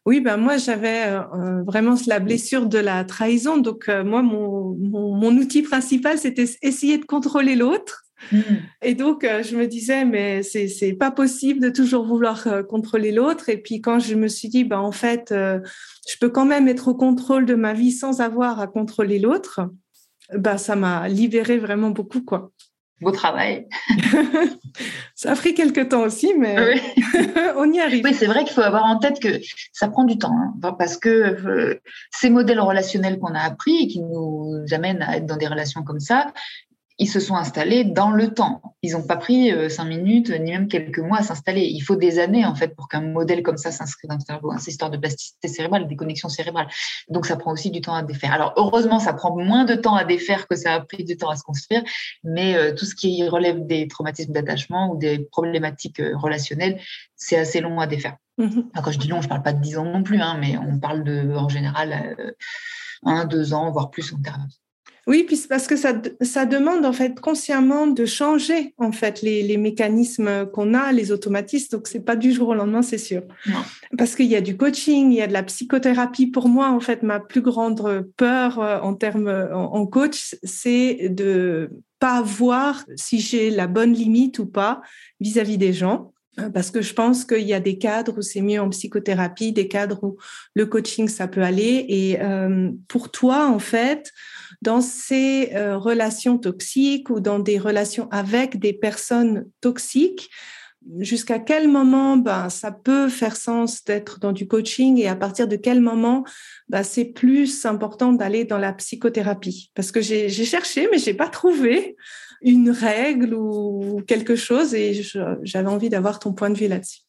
Oui, ben moi j'avais euh, vraiment la blessure de la trahison. Donc moi, mon, mon, outil principal, c'était essayer de contrôler l'autre. Hmm. Et donc je me disais, mais c'est c'est pas possible de toujours vouloir contrôler l'autre. Et puis quand je me suis dit, ben en fait, je peux quand même être au contrôle de ma vie sans avoir à contrôler l'autre. Ben ça m'a libéré vraiment beaucoup, quoi beau travail. ça a pris quelques temps aussi, mais on y arrive. Oui, c'est vrai qu'il faut avoir en tête que ça prend du temps, hein, parce que euh, ces modèles relationnels qu'on a appris et qui nous amènent à être dans des relations comme ça, ils se sont installés dans le temps. Ils n'ont pas pris euh, cinq minutes ni même quelques mois à s'installer. Il faut des années en fait pour qu'un modèle comme ça s'inscrive dans le cerveau. Hein. C'est histoire de plasticité cérébrale, des connexions cérébrales. Donc ça prend aussi du temps à défaire. Alors heureusement, ça prend moins de temps à défaire que ça a pris du temps à se construire. Mais euh, tout ce qui relève des traumatismes d'attachement ou des problématiques euh, relationnelles, c'est assez long à défaire. Mmh quand je dis long, je parle pas de dix ans non plus, hein, mais on parle de en général un, deux ans, voire plus en termes oui, puis parce que ça, ça demande en fait consciemment de changer en fait les, les mécanismes qu'on a, les automatismes. Donc c'est pas du jour au lendemain, c'est sûr. Parce qu'il y a du coaching, il y a de la psychothérapie. Pour moi, en fait, ma plus grande peur euh, en termes en, coach, c'est de pas voir si j'ai la bonne limite ou pas vis-à-vis des gens euh, parce que je pense qu'il y a des cadres où c'est mieux en psychothérapie, des cadres où le coaching ça peut aller. Et euh, pour toi, en fait, dans ces euh, relations toxiques ou dans des relations avec des personnes toxiques, jusqu'à quel moment ben, ça peut faire sens d'être dans du coaching et à partir de quel moment ben, c'est plus important d'aller dans la psychothérapie? Parce que j'ai cherché, mais j'ai pas trouvé une règle ou quelque chose et j'avais envie d'avoir ton point de vue là-dessus.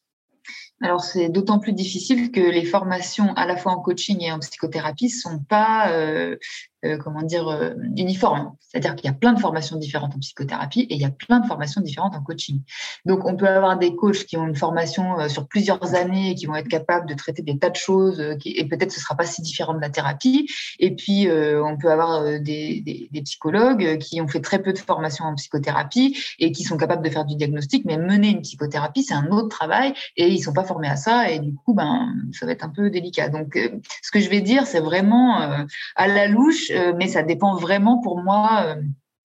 Alors c'est d'autant plus difficile que les formations à la fois en coaching et en psychothérapie sont pas euh, euh, comment dire, euh, uniforme. C'est-à-dire qu'il y a plein de formations différentes en psychothérapie et il y a plein de formations différentes en coaching. Donc, on peut avoir des coachs qui ont une formation euh, sur plusieurs années et qui vont être capables de traiter des tas de choses et peut-être ce sera pas si différent de la thérapie. Et puis, on peut avoir des, des, psychologues qui ont fait très peu de formation en psychothérapie et qui sont capables de faire du diagnostic, mais mener une psychothérapie, c'est un autre travail et ils sont pas formés à ça et du coup, ben, ça va être un peu délicat. Donc, ce que je vais dire, c'est vraiment à la louche mais ça dépend vraiment pour moi euh,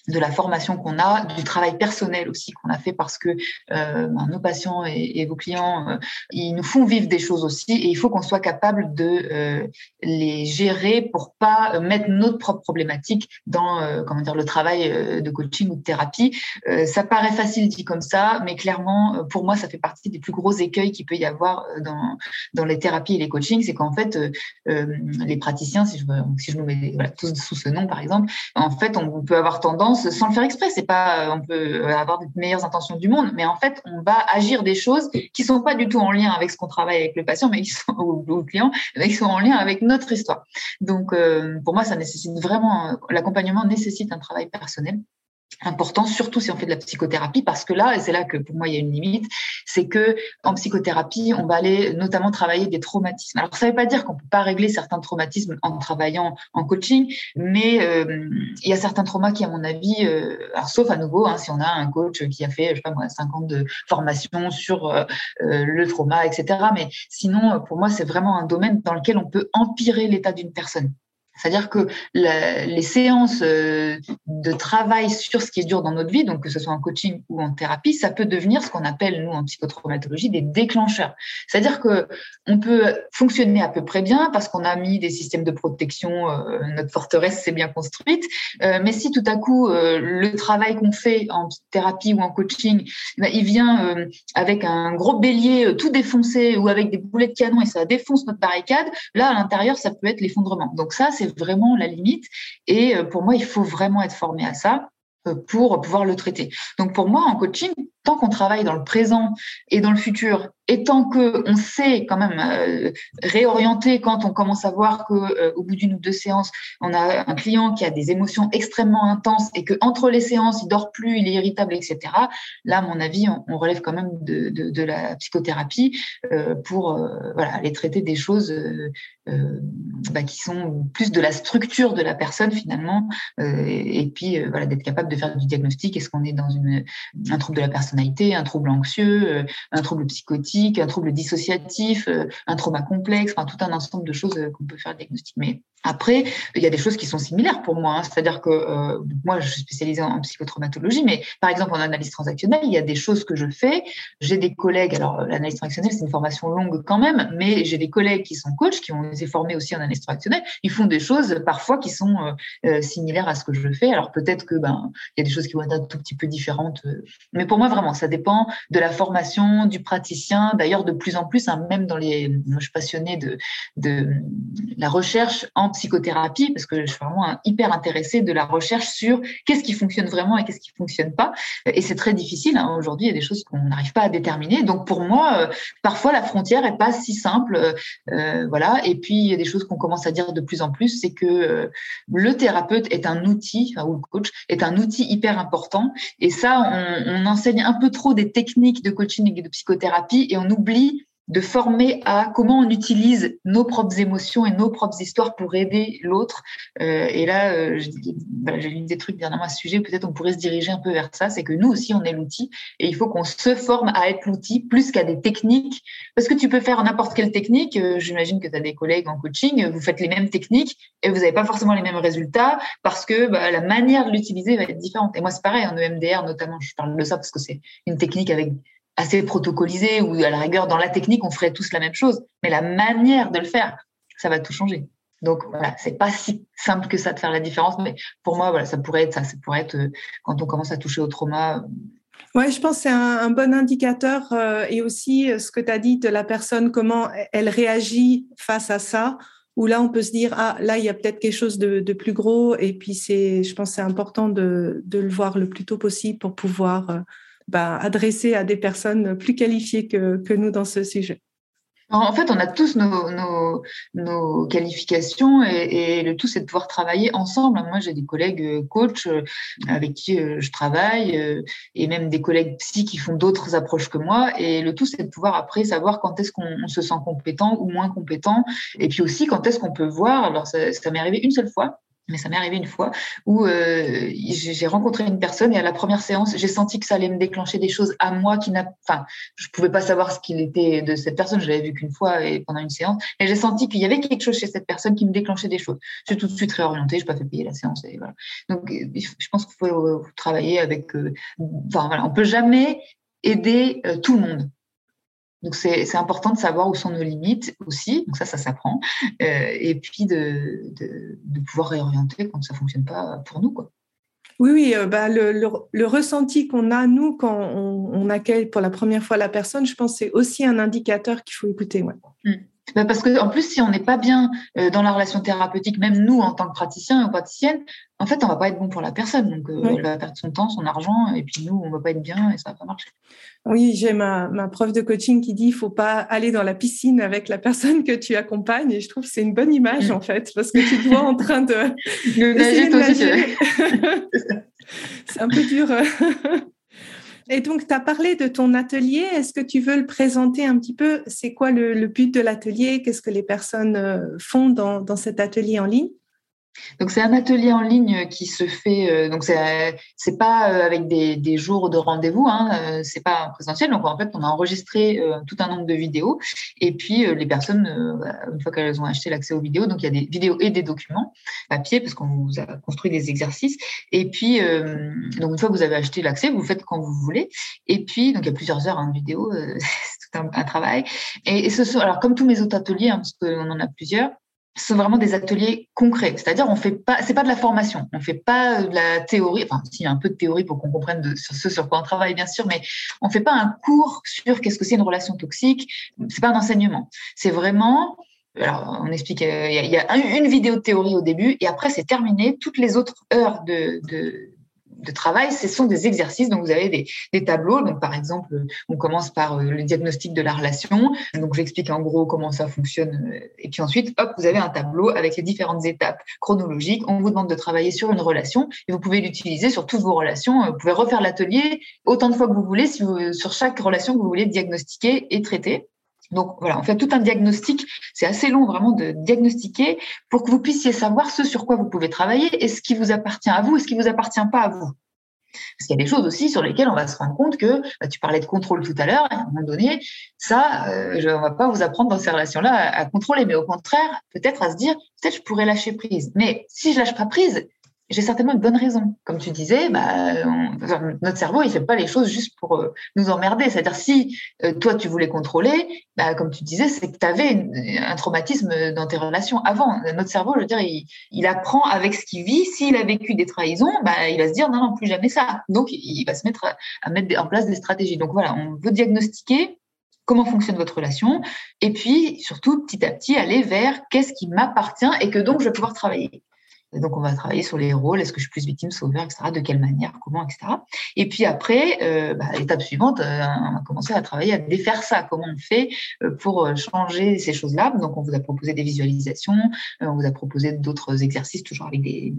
de la formation qu'on a, du travail personnel aussi qu'on a fait parce que euh, ben, nos patients et, vos clients, euh, ils nous font vivre des choses aussi et il faut qu'on soit capable de euh, les gérer pour pas mettre notre propre problématique dans comment dire le travail de coaching ou de thérapie. ça paraît facile dit comme ça, mais clairement pour moi ça fait partie des plus gros écueils qu'il peut y avoir dans dans les thérapies et les coachings, c'est qu'en fait les praticiens, si je si je nous mets tous sous ce nom par exemple, en fait on peut avoir tendance sans le faire exprès. C'est pas, euh, on peut avoir des meilleures intentions du monde, mais en fait, on va agir des choses qui sont pas du tout en lien avec ce qu'on travaille avec le patient, mais qui sont ou le client, mais qui sont en lien avec notre histoire. Donc, euh, pour moi, ça nécessite vraiment l'accompagnement nécessite un travail personnel important, surtout si on fait de la psychothérapie, parce que là, et c'est là que pour moi il y a une limite, c'est que en psychothérapie, on va aller notamment travailler des traumatismes. Alors ça ne veut pas dire qu'on peut pas régler certains traumatismes en travaillant en coaching, mais euh, il y a certains traumas qui, à mon avis, euh, sauf à nouveau, hein, si on a un coach qui a fait, je sais pas moi, 5 ans de formation sur euh, le trauma, etc. Mais sinon, pour moi, c'est vraiment un domaine dans lequel on peut empirer l'état d'une personne. C'est-à-dire que les séances euh, de travail sur ce qui est dur dans notre vie, donc que ce soit en coaching ou en thérapie, ça peut devenir ce qu'on appelle, nous, en psychotraumatologie, des déclencheurs. C'est-à-dire que on peut fonctionner à peu près bien parce qu'on a mis des systèmes de protection, euh, notre forteresse s'est bien construite. Euh, mais si tout à coup, le travail qu'on fait en thérapie ou en coaching, ben, il vient avec un gros bélier tout défoncé ou avec des boulets de canon et ça défonce notre barricade, là, à l'intérieur, ça peut être l'effondrement. Donc ça, c'est vraiment la limite. Et euh, pour moi, il faut vraiment être formé à ça euh, pour pouvoir le traiter. Donc pour moi, en coaching, qu'on travaille dans le présent et dans le futur et tant qu'on sait quand même euh, réorienter quand on commence à voir qu'au euh, bout d'une ou deux séances, on a un client qui a des émotions extrêmement intenses et que entre les séances, il dort plus, il est irritable, etc. Là, à mon avis, on, relève quand même de, la psychothérapie euh, pour voilà, aller traiter des choses bah, qui sont plus de la structure de la personne finalement et, puis voilà, d'être capable de faire du diagnostic. Est-ce qu'on est dans une, un trouble de la un trouble anxieux, un trouble psychotique un trouble dissociatif, euh, un trauma complexe, enfin tout un ensemble de choses qu'on peut faire diagnostic. Mais après, il y a des choses qui sont similaires pour moi. Hein. C'est-à-dire que euh, moi, je suis spécialisée en, psychotraumatologie, mais par exemple en analyse transactionnelle, il y a des choses que je fais. J'ai des collègues, alors l'analyse transactionnelle, c'est une formation longue quand même, mais j'ai des collègues qui sont coachs, qui ont été formés aussi en analyse transactionnelle. Ils font des choses parfois qui sont euh, similaires à ce que je fais. Alors peut-être que ben il y a des choses qui vont être un tout petit peu différentes, mais pour moi vraiment, ça dépend de la formation du praticien. D'ailleurs, de plus en plus, hein, même dans les, je suis passionnée de de la recherche en psychothérapie parce que je suis vraiment hyper intéressée de la recherche sur qu'est-ce qui fonctionne vraiment et qu'est-ce qui fonctionne pas. Et c'est très difficile. Hein. Aujourd'hui, il y a des choses qu'on n'arrive pas à déterminer. Donc pour moi, euh, parfois la frontière est pas si simple. Euh, euh, voilà. Et puis il y a des choses qu'on commence à dire de plus en plus, c'est que le thérapeute est un outil, ou le coach est un outil hyper important. Et ça, on, on enseigne un peu trop des techniques de coaching et de psychothérapie et on oublie de former à comment on utilise nos propres émotions et nos propres histoires pour aider l'autre. Euh, et là, euh, j'ai lu des trucs dernièrement à ce sujet, peut-être on pourrait se diriger un peu vers ça, c'est que nous aussi, on est l'outil et il faut qu'on se forme à être l'outil plus qu'à des techniques. Parce que tu peux faire n'importe quelle technique, euh, j'imagine que tu as des collègues en coaching, vous faites les mêmes techniques et vous n'avez pas forcément les mêmes résultats parce que bah, la manière de l'utiliser va être différente. Et moi, c'est pareil, en EMDR notamment, je parle de ça parce que c'est une technique avec assez protocolisé ou à la rigueur dans la technique on ferait tous la même chose, mais la manière de le faire, ça va tout changer. Donc voilà, c'est pas si simple que ça de faire la différence, mais pour moi voilà, ça pourrait être ça, ça pourrait être euh, quand on commence à toucher au trauma. Ouais, je pense que c'est un, bon indicateur euh, et aussi euh, ce que tu as dit de la personne, comment elle réagit face à ça, où là on peut se dire ah là il y a peut-être quelque chose de, plus gros et puis c'est, je pense c'est important de, de, le voir le plus tôt possible pour pouvoir bah, adressé à des personnes plus qualifiées que, nous dans ce sujet en fait, on a tous nos, qualifications et, le tout, c'est de pouvoir travailler ensemble. Moi, j'ai des collègues euh, coachs euh, avec qui euh, je travaille et même des collègues psy qui font d'autres approches que moi. Et le tout, c'est de pouvoir après savoir quand est-ce qu'on se sent compétent ou moins compétent. Et puis aussi, quand est-ce qu'on peut voir. Alors, ça m'est arrivé une seule fois mais ça m'est arrivé une fois où euh, j'ai rencontré une personne et à la première séance, j'ai senti que ça allait me déclencher des choses à moi qui n'a, enfin, je pouvais pas savoir ce qu'il était de cette personne. Je l'avais vu qu'une fois et pendant une séance, et j'ai senti qu'il y avait quelque chose chez cette personne qui me déclenchait des choses. J'ai tout de suite réorienté, je n'ai pas fait payer la séance et voilà. Donc, je pense qu'il faut euh, travailler avec, euh, enfin voilà, on peut jamais aider tout le monde. Donc c'est important de savoir où sont nos limites aussi, donc ça, ça s'apprend, euh, et puis de, de, de, pouvoir réorienter quand ça fonctionne pas pour nous. Quoi. Oui, oui, euh, bah, le, le, ressenti qu'on a, nous, quand on, on, accueille pour la première fois la personne, je pense que c'est aussi un indicateur qu'il faut écouter. Ouais. Mmh. Bah, parce que en plus, si on n'est pas bien euh, dans la relation thérapeutique, même nous en tant que praticiens ou praticiennes, en fait, on va pas être bon pour la personne. Donc, euh, elle va perdre son temps, son argent, et puis nous, on va pas être bien et ça va pas marcher. Oui, j'ai ma, ma prof de coaching qui dit il faut pas aller dans la piscine avec la personne que tu accompagnes, et je trouve que c'est une bonne image mm. en fait, parce que tu te vois en train de, de nager, c'est un peu dur. Et donc, tu as parlé de ton atelier. Est-ce que tu veux le présenter un petit peu? C'est quoi le, but de l'atelier? Qu'est-ce que les personnes euh, font dans, dans cet atelier en ligne? Donc c'est un atelier en ligne qui se fait. Euh, donc c'est c'est pas euh, avec des, des jours de rendez-vous, hein, euh, c'est pas en présentiel. Donc en fait on a enregistré tout un nombre de vidéos et puis les personnes une fois qu'elles ont acheté l'accès aux vidéos, donc il y a des vidéos et des documents papier parce qu'on vous a construit des exercices. Et puis donc une fois que vous avez acheté l'accès, vous faites quand vous voulez. Et puis donc il y a plusieurs heures en vidéo, c'est tout un, travail. Et, ce sont alors comme tous mes autres ateliers, hein, parce qu'on en a plusieurs ce sont vraiment des ateliers concrets. C'est-à-dire, on fait pas, c'est pas de la formation, on fait pas de la théorie. Enfin, s'il y a un peu de théorie pour qu'on comprenne sur ce sur quoi on travaille, bien sûr, mais on fait pas un cours sur qu'est-ce que c'est une relation toxique. C'est pas un enseignement. C'est vraiment alors, on explique, euh, il y a, une vidéo de théorie au début et après c'est terminé. Toutes les autres heures de travail, ce sont des exercices. Donc, vous avez des, tableaux. Donc, par exemple, on commence par euh, le diagnostic de la relation. Donc, j'explique en gros comment ça fonctionne. Euh, et puis ensuite, hop, vous avez un tableau avec les différentes étapes chronologiques. On vous demande de travailler sur une relation et vous pouvez l'utiliser sur toutes vos relations. Vous pouvez refaire l'atelier autant de fois que vous voulez sur chaque relation que vous voulez diagnostiquer et traiter. Donc voilà, on fait tout un diagnostic. C'est assez long vraiment de diagnostiquer pour que vous puissiez savoir ce sur quoi vous pouvez travailler et ce qui vous appartient à vous et ce qui vous appartient pas à vous. Parce qu'il y a des choses aussi sur lesquelles on va se rendre compte que bah, tu parlais de contrôle tout à l'heure, à un moment donné, ça, euh, je, on va pas vous apprendre dans ces relations-là à, à, contrôler, mais au contraire, peut-être à se dire, peut-être je pourrais lâcher prise. Mais si je lâche pas prise, j'ai certainement une bonne raison. Comme tu disais, bah, notre cerveau, il fait pas les choses juste pour euh, nous emmerder. C'est-à-dire, si euh, toi, tu voulais contrôler, bah, comme tu disais, c'est que tu avais un traumatisme dans tes relations avant. Notre cerveau, je veux dire, il, apprend avec ce qu'il vit. S'il a vécu des trahisons, bah, il va se dire non, non, plus jamais ça. Donc, il va se mettre à, à mettre en place des stratégies. Donc voilà, on veut diagnostiquer comment fonctionne votre relation, et puis surtout petit à petit aller vers qu'est-ce qui m'appartient et que donc je vais pouvoir travailler. Donc, on va travailler sur les rôles. Est-ce que je suis plus victime, sauveur, etc. De quelle manière, comment, etc. Et puis après, euh, bah, l'étape suivante, euh, on va commencer à travailler à défaire ça. Comment on fait euh, pour euh, changer ces choses-là Donc, on vous a proposé des visualisations, on vous a proposé d'autres exercices, toujours avec des,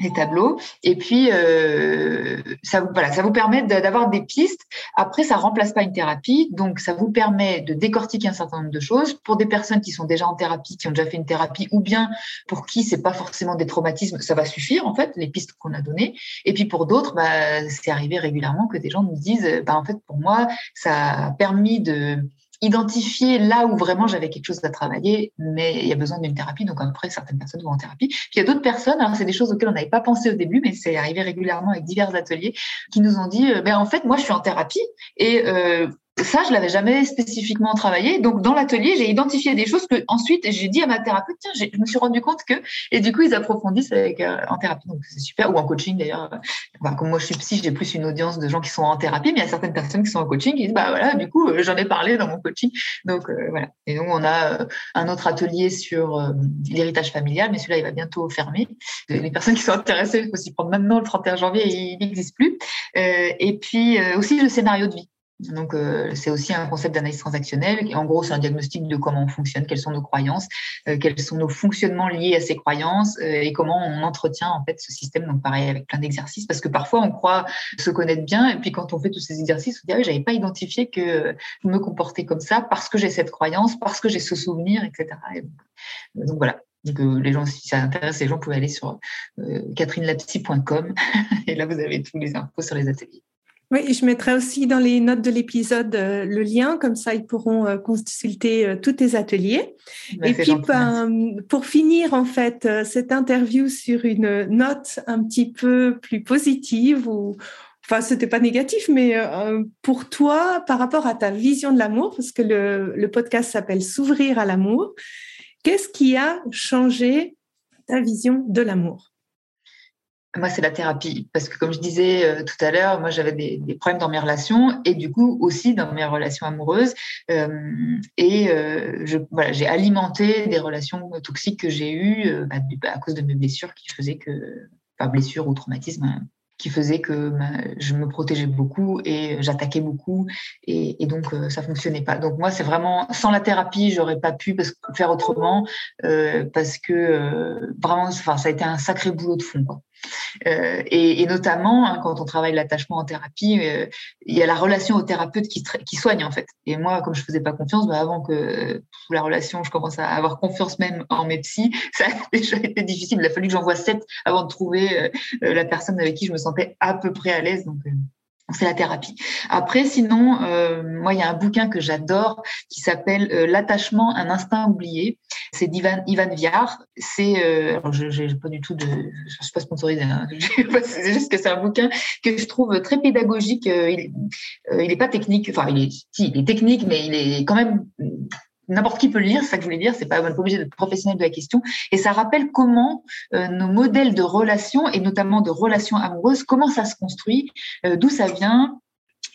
les tableaux. Et puis, euh, ça, voilà, ça vous permet d'avoir des pistes. Après, ça remplace pas une thérapie. Donc, ça vous permet de décortiquer un certain nombre de choses. Pour des personnes qui sont déjà en thérapie, qui ont déjà fait une thérapie, ou bien pour qui c'est pas forcément des traumatismes, ça va suffire, en fait, les pistes qu'on a données. Et puis, pour d'autres, bah, c'est arrivé régulièrement que des gens nous disent, bah, en fait, pour moi, ça a permis de, identifier là où vraiment j'avais quelque chose à travailler, mais il y a besoin d'une thérapie. Donc après, certaines personnes vont en thérapie. Puis il y a d'autres personnes, alors c'est des choses auxquelles on n'avait pas pensé au début, mais c'est arrivé régulièrement avec divers ateliers, qui nous ont dit, ben en fait, moi je suis en thérapie et euh, ça, je l'avais jamais spécifiquement travaillé. Donc, dans l'atelier, j'ai identifié des choses que ensuite j'ai dit à ma thérapeute, tiens, je me suis rendu compte que, et du coup, ils approfondissent avec, euh, en thérapie. Donc, c'est super. Ou en coaching, d'ailleurs. Comme moi, je suis psy, j'ai plus une audience de gens qui sont en thérapie, mais il y a certaines personnes qui sont en coaching qui disent, bah voilà, du coup, euh, j'en ai parlé dans mon coaching. Donc, euh, voilà. Et donc, on a un autre atelier sur l'héritage familial, mais celui-là, il va bientôt fermer. Les personnes qui sont intéressées, il faut s'y prendre maintenant, le 31 janvier, il n'existe plus. et puis, aussi le scénario de vie. Donc, euh, c'est aussi un concept d'analyse transactionnelle. En gros, c'est un diagnostic de comment on fonctionne, quelles sont nos croyances, euh, quels sont nos fonctionnements liés à ces croyances euh, et comment on entretient en fait ce système. Donc, pareil avec plein d'exercices, parce que parfois on croit se connaître bien et puis quand on fait tous ces exercices, on dit ah, j'avais pas identifié que je me comportais comme ça parce que j'ai cette croyance, parce que j'ai ce souvenir, etc. donc, voilà. Donc, les gens, si ça intéresse les gens, peuvent aller sur catherinelapsy.com et là vous avez tous les infos sur les ateliers. Oui, je mettrai aussi dans les notes de l'épisode euh, le lien, comme ça ils pourront euh, consulter euh, tous tes ateliers. Ben, et puis, ben, pour finir en fait cette interview sur une note un petit peu plus positive ou enfin c'était pas négatif, mais pour toi par rapport à ta vision de l'amour, parce que le, le podcast s'appelle S'ouvrir à l'amour, qu'est-ce qui a changé ta vision de l'amour? Moi, c'est la thérapie. Parce que, comme je disais euh, tout à l'heure, moi, j'avais des, des, problèmes dans mes relations et du coup aussi dans mes relations amoureuses. Euh, et euh, voilà, j'ai alimenté des relations toxiques que j'ai eues euh, bah, à cause de mes blessures qui faisaient que, pas blessures ou traumatisme, hein, qui faisait que bah, je me protégeais beaucoup et j'attaquais beaucoup et, et donc euh, ça fonctionnait pas. Donc moi c'est vraiment sans la thérapie j'aurais pas pu parce, faire autrement euh, parce que vraiment enfin ça a été un sacré boulot de fond quoi. Euh, et, notamment, hein, quand on travaille l'attachement en thérapie, euh, il y a la relation au thérapeute qui, soigne en fait. Et moi, comme je faisais pas confiance, bah, avant que euh, la relation, je commence à avoir confiance même en mes psys, ça a déjà été difficile. Il a fallu que j'envoie sept avant de trouver la personne avec qui je me sentais à peu près à l'aise. C'est la thérapie. Après, sinon, euh, moi, il y a un bouquin que j'adore qui s'appelle euh, L'attachement, un instinct oublié. C'est d'Ivan Ivan Viard. C'est, euh, je n'ai pas du tout de, je suis pas sponsorisée. Hein. c'est juste que c'est un bouquin que je trouve très pédagogique. Euh, il, euh, il est pas technique, enfin, il est, si, il est technique, mais il est quand même n'importe qui peut le lire, c'est ça que je voulais dire, c'est pas, pas obligé d'être professionnel de la question. Et ça rappelle comment euh, nos modèles de relations, et notamment de relations amoureuses, comment ça se construit, euh, d'où ça vient,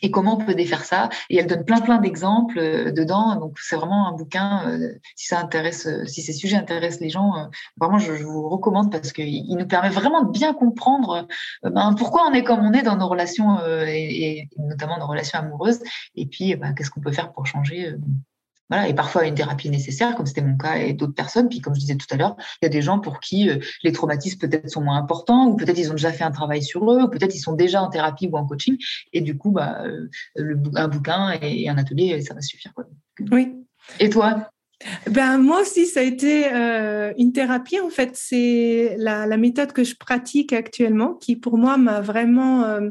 et comment on peut défaire ça. Et elle donne plein plein d'exemples euh, dedans. Donc c'est vraiment un bouquin. Si ça intéresse, si ces sujets intéressent les gens, vraiment je, vous recommande parce qu'il nous permet vraiment de bien comprendre ben, pourquoi on est comme on est dans nos relations et, notamment nos relations amoureuses. Et puis ben, qu'est-ce qu'on peut faire pour changer voilà, et parfois une thérapie nécessaire, comme c'était mon cas et d'autres personnes. Puis comme je disais tout à l'heure, il y a des gens pour qui euh, les traumatismes peut-être sont moins importants, ou peut-être ils ont déjà fait un travail sur eux, ou peut-être ils sont déjà en thérapie ou en coaching. Et du coup, bah, euh, le, un bouquin et un atelier, ça va suffire. Quoi. Oui. Et toi? Ben, moi aussi, ça a été euh, une thérapie. En fait, c'est la, méthode que je pratique actuellement qui, pour moi, m'a vraiment, euh,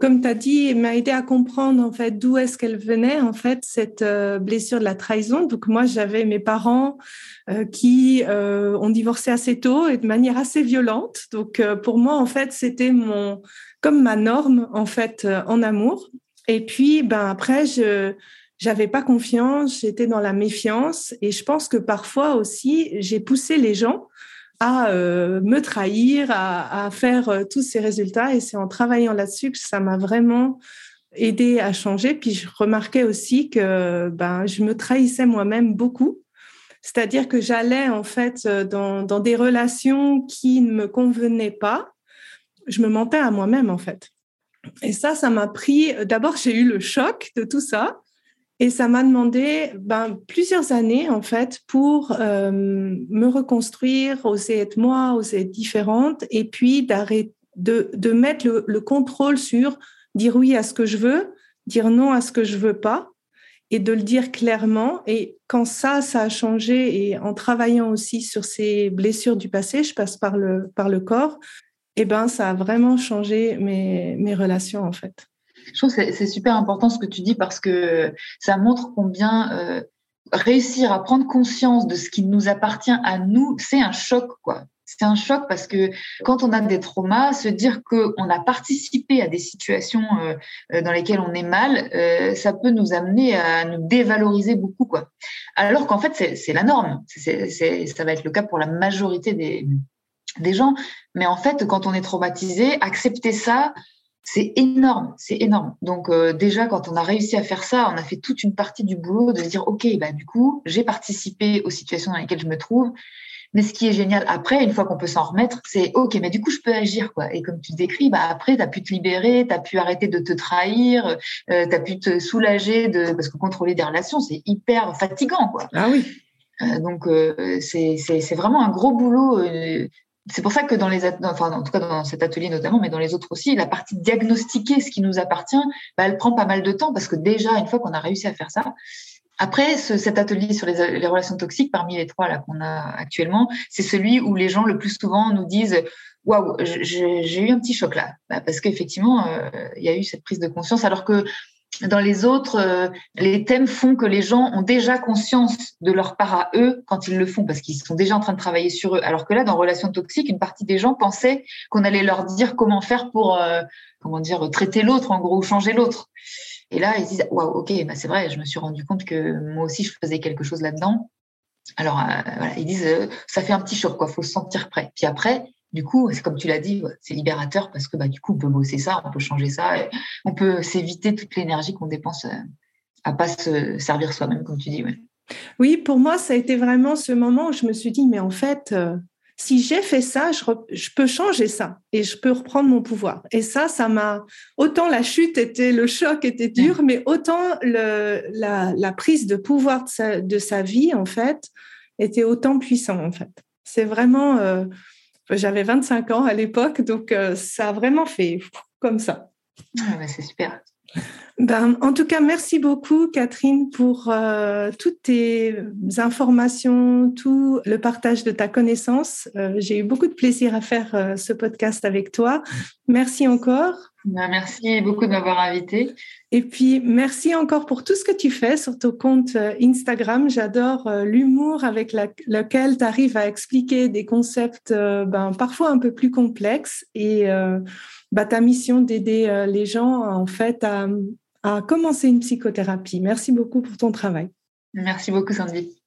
comme tu as dit, m'a aidé à comprendre en fait d'où est-ce qu'elle venait, en fait, cette euh, blessure de la trahison. Donc, moi, j'avais mes parents qui ont divorcé assez tôt et de manière assez violente. Donc, pour moi, en fait, c'était mon, comme ma norme, en fait, en amour. Et puis, ben, après, je, j'avais pas confiance, j'étais dans la méfiance et je pense que parfois aussi j'ai poussé les gens à euh, me trahir, à, faire euh, tous ces résultats et c'est en travaillant là-dessus que ça m'a vraiment aidé à changer. Puis je remarquais aussi que ben je me trahissais moi-même beaucoup. C'est-à-dire que j'allais en fait dans, dans des relations qui ne me convenaient pas. Je me mentais à moi-même en fait. Et ça, ça m'a pris. D'abord, j'ai eu le choc de tout ça. Et ça m'a demandé ben, plusieurs années, en fait, pour euh, me reconstruire, oser être moi, oser être différente, et puis de, mettre le, le, contrôle sur dire oui à ce que je veux, dire non à ce que je veux pas, et de le dire clairement. Et quand ça, ça a changé, et en travaillant aussi sur ces blessures du passé, je passe par le, par le corps, et ben, ça a vraiment changé mes, mes relations, en fait je trouve que c'est super important ce que tu dis parce que ça montre combien euh, réussir à prendre conscience de ce qui nous appartient à nous, c'est un choc, quoi. C'est un choc parce que quand on a des traumas, se dire qu'on a participé à des situations euh, euh, dans lesquelles on est mal, ça peut nous amener à nous dévaloriser beaucoup, quoi. Alors qu'en fait, c'est la norme. ça va être le cas pour la majorité des gens. Mais en fait, quand on est traumatisé, accepter ça, c'est énorme, c'est énorme. Donc euh, déjà, quand on a réussi à faire ça, on a fait toute une partie du boulot de se dire, OK, bah, du coup, j'ai participé aux situations dans lesquelles je me trouve. Mais ce qui est génial après, une fois qu'on peut s'en remettre, c'est OK, mais du coup, je peux agir. quoi. Et comme tu décris, bah, après, tu as pu te libérer, tu as pu arrêter de te trahir, euh, tu as pu te soulager, de... parce que contrôler des relations, c'est hyper fatigant. Quoi. Ah oui. Euh, donc, euh, c'est vraiment un gros boulot c'est pour ça que dans les, enfin, en tout cas dans cet atelier notamment, mais dans les autres aussi, la partie diagnostiquer ce qui nous appartient, bah, elle prend pas mal de temps parce que déjà, une fois qu'on a réussi à faire ça, après, cet atelier sur les, relations toxiques, parmi les trois là qu'on a actuellement, c'est celui où les gens le plus souvent nous disent waouh, j'ai eu un petit choc là, bah, parce qu'effectivement, euh, il y a eu cette prise de conscience, alors que dans les autres, euh, les thèmes font que les gens ont déjà conscience de leur part à eux quand ils le font, parce qu'ils sont déjà en train de travailler sur eux. Alors que là, dans Relations toxiques, une partie des gens pensaient qu'on allait leur dire comment faire pour, euh, comment dire, traiter l'autre, en gros, changer l'autre. Et là, ils disent, waouh, ok, bah c'est vrai, je me suis rendu compte que moi aussi, je faisais quelque chose là-dedans. Alors, euh, voilà, ils disent, ça fait un petit choc, quoi, faut se sentir prêt. Puis après, du coup, c'est comme tu l'as dit, c'est libérateur parce que bah, du coup, on peut bosser ça, on peut changer ça, on peut s'éviter toute l'énergie qu'on dépense euh, à pas se servir soi-même, comme tu dis. Oui, pour moi, ça a été vraiment ce moment où je me suis dit, mais en fait, euh, si j'ai fait ça, je, peux changer ça et je peux reprendre mon pouvoir. Et ça, ça m'a autant la chute était, le choc était dur, mais autant le, la, prise de pouvoir de sa, de sa, vie, en fait, était autant puissant, en fait. C'est vraiment. Euh, j'avais 25 ans à l'époque, donc euh, ça a vraiment fait comme ça. Ah, c'est super. Ben, en tout cas, merci beaucoup, Catherine, pour euh, toutes tes informations, tout le partage de ta connaissance. Euh, j'ai eu beaucoup de plaisir à faire ce podcast avec toi. Merci encore. Ben, merci beaucoup de m'avoir invité. Et puis, merci encore pour tout ce que tu fais sur ton compte euh, Instagram. J'adore euh, l'humour avec lequel tu arrives à expliquer des concepts euh, ben, parfois un peu plus complexes et bah, ta mission d'aider les gens en fait à, à commencer une psychothérapie. Merci beaucoup pour ton travail. Merci beaucoup, Sandy.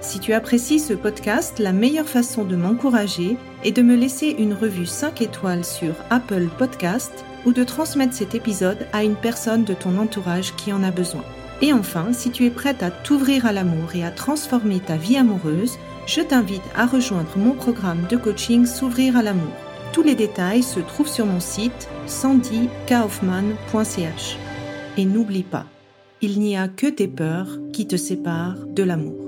Si tu apprécies ce podcast, la meilleure façon de m'encourager est de me laisser une revue 5 étoiles sur Apple Podcast ou de transmettre cet épisode à une personne de ton entourage qui en a besoin. Et enfin, si tu es prête à t'ouvrir à l'amour et à transformer ta vie amoureuse, je t'invite à rejoindre mon programme de coaching S'ouvrir à l'amour. Tous les détails se trouvent sur mon site sandykaufman.ch. Et n'oublie pas, il n'y a que tes peurs qui te séparent de l'amour.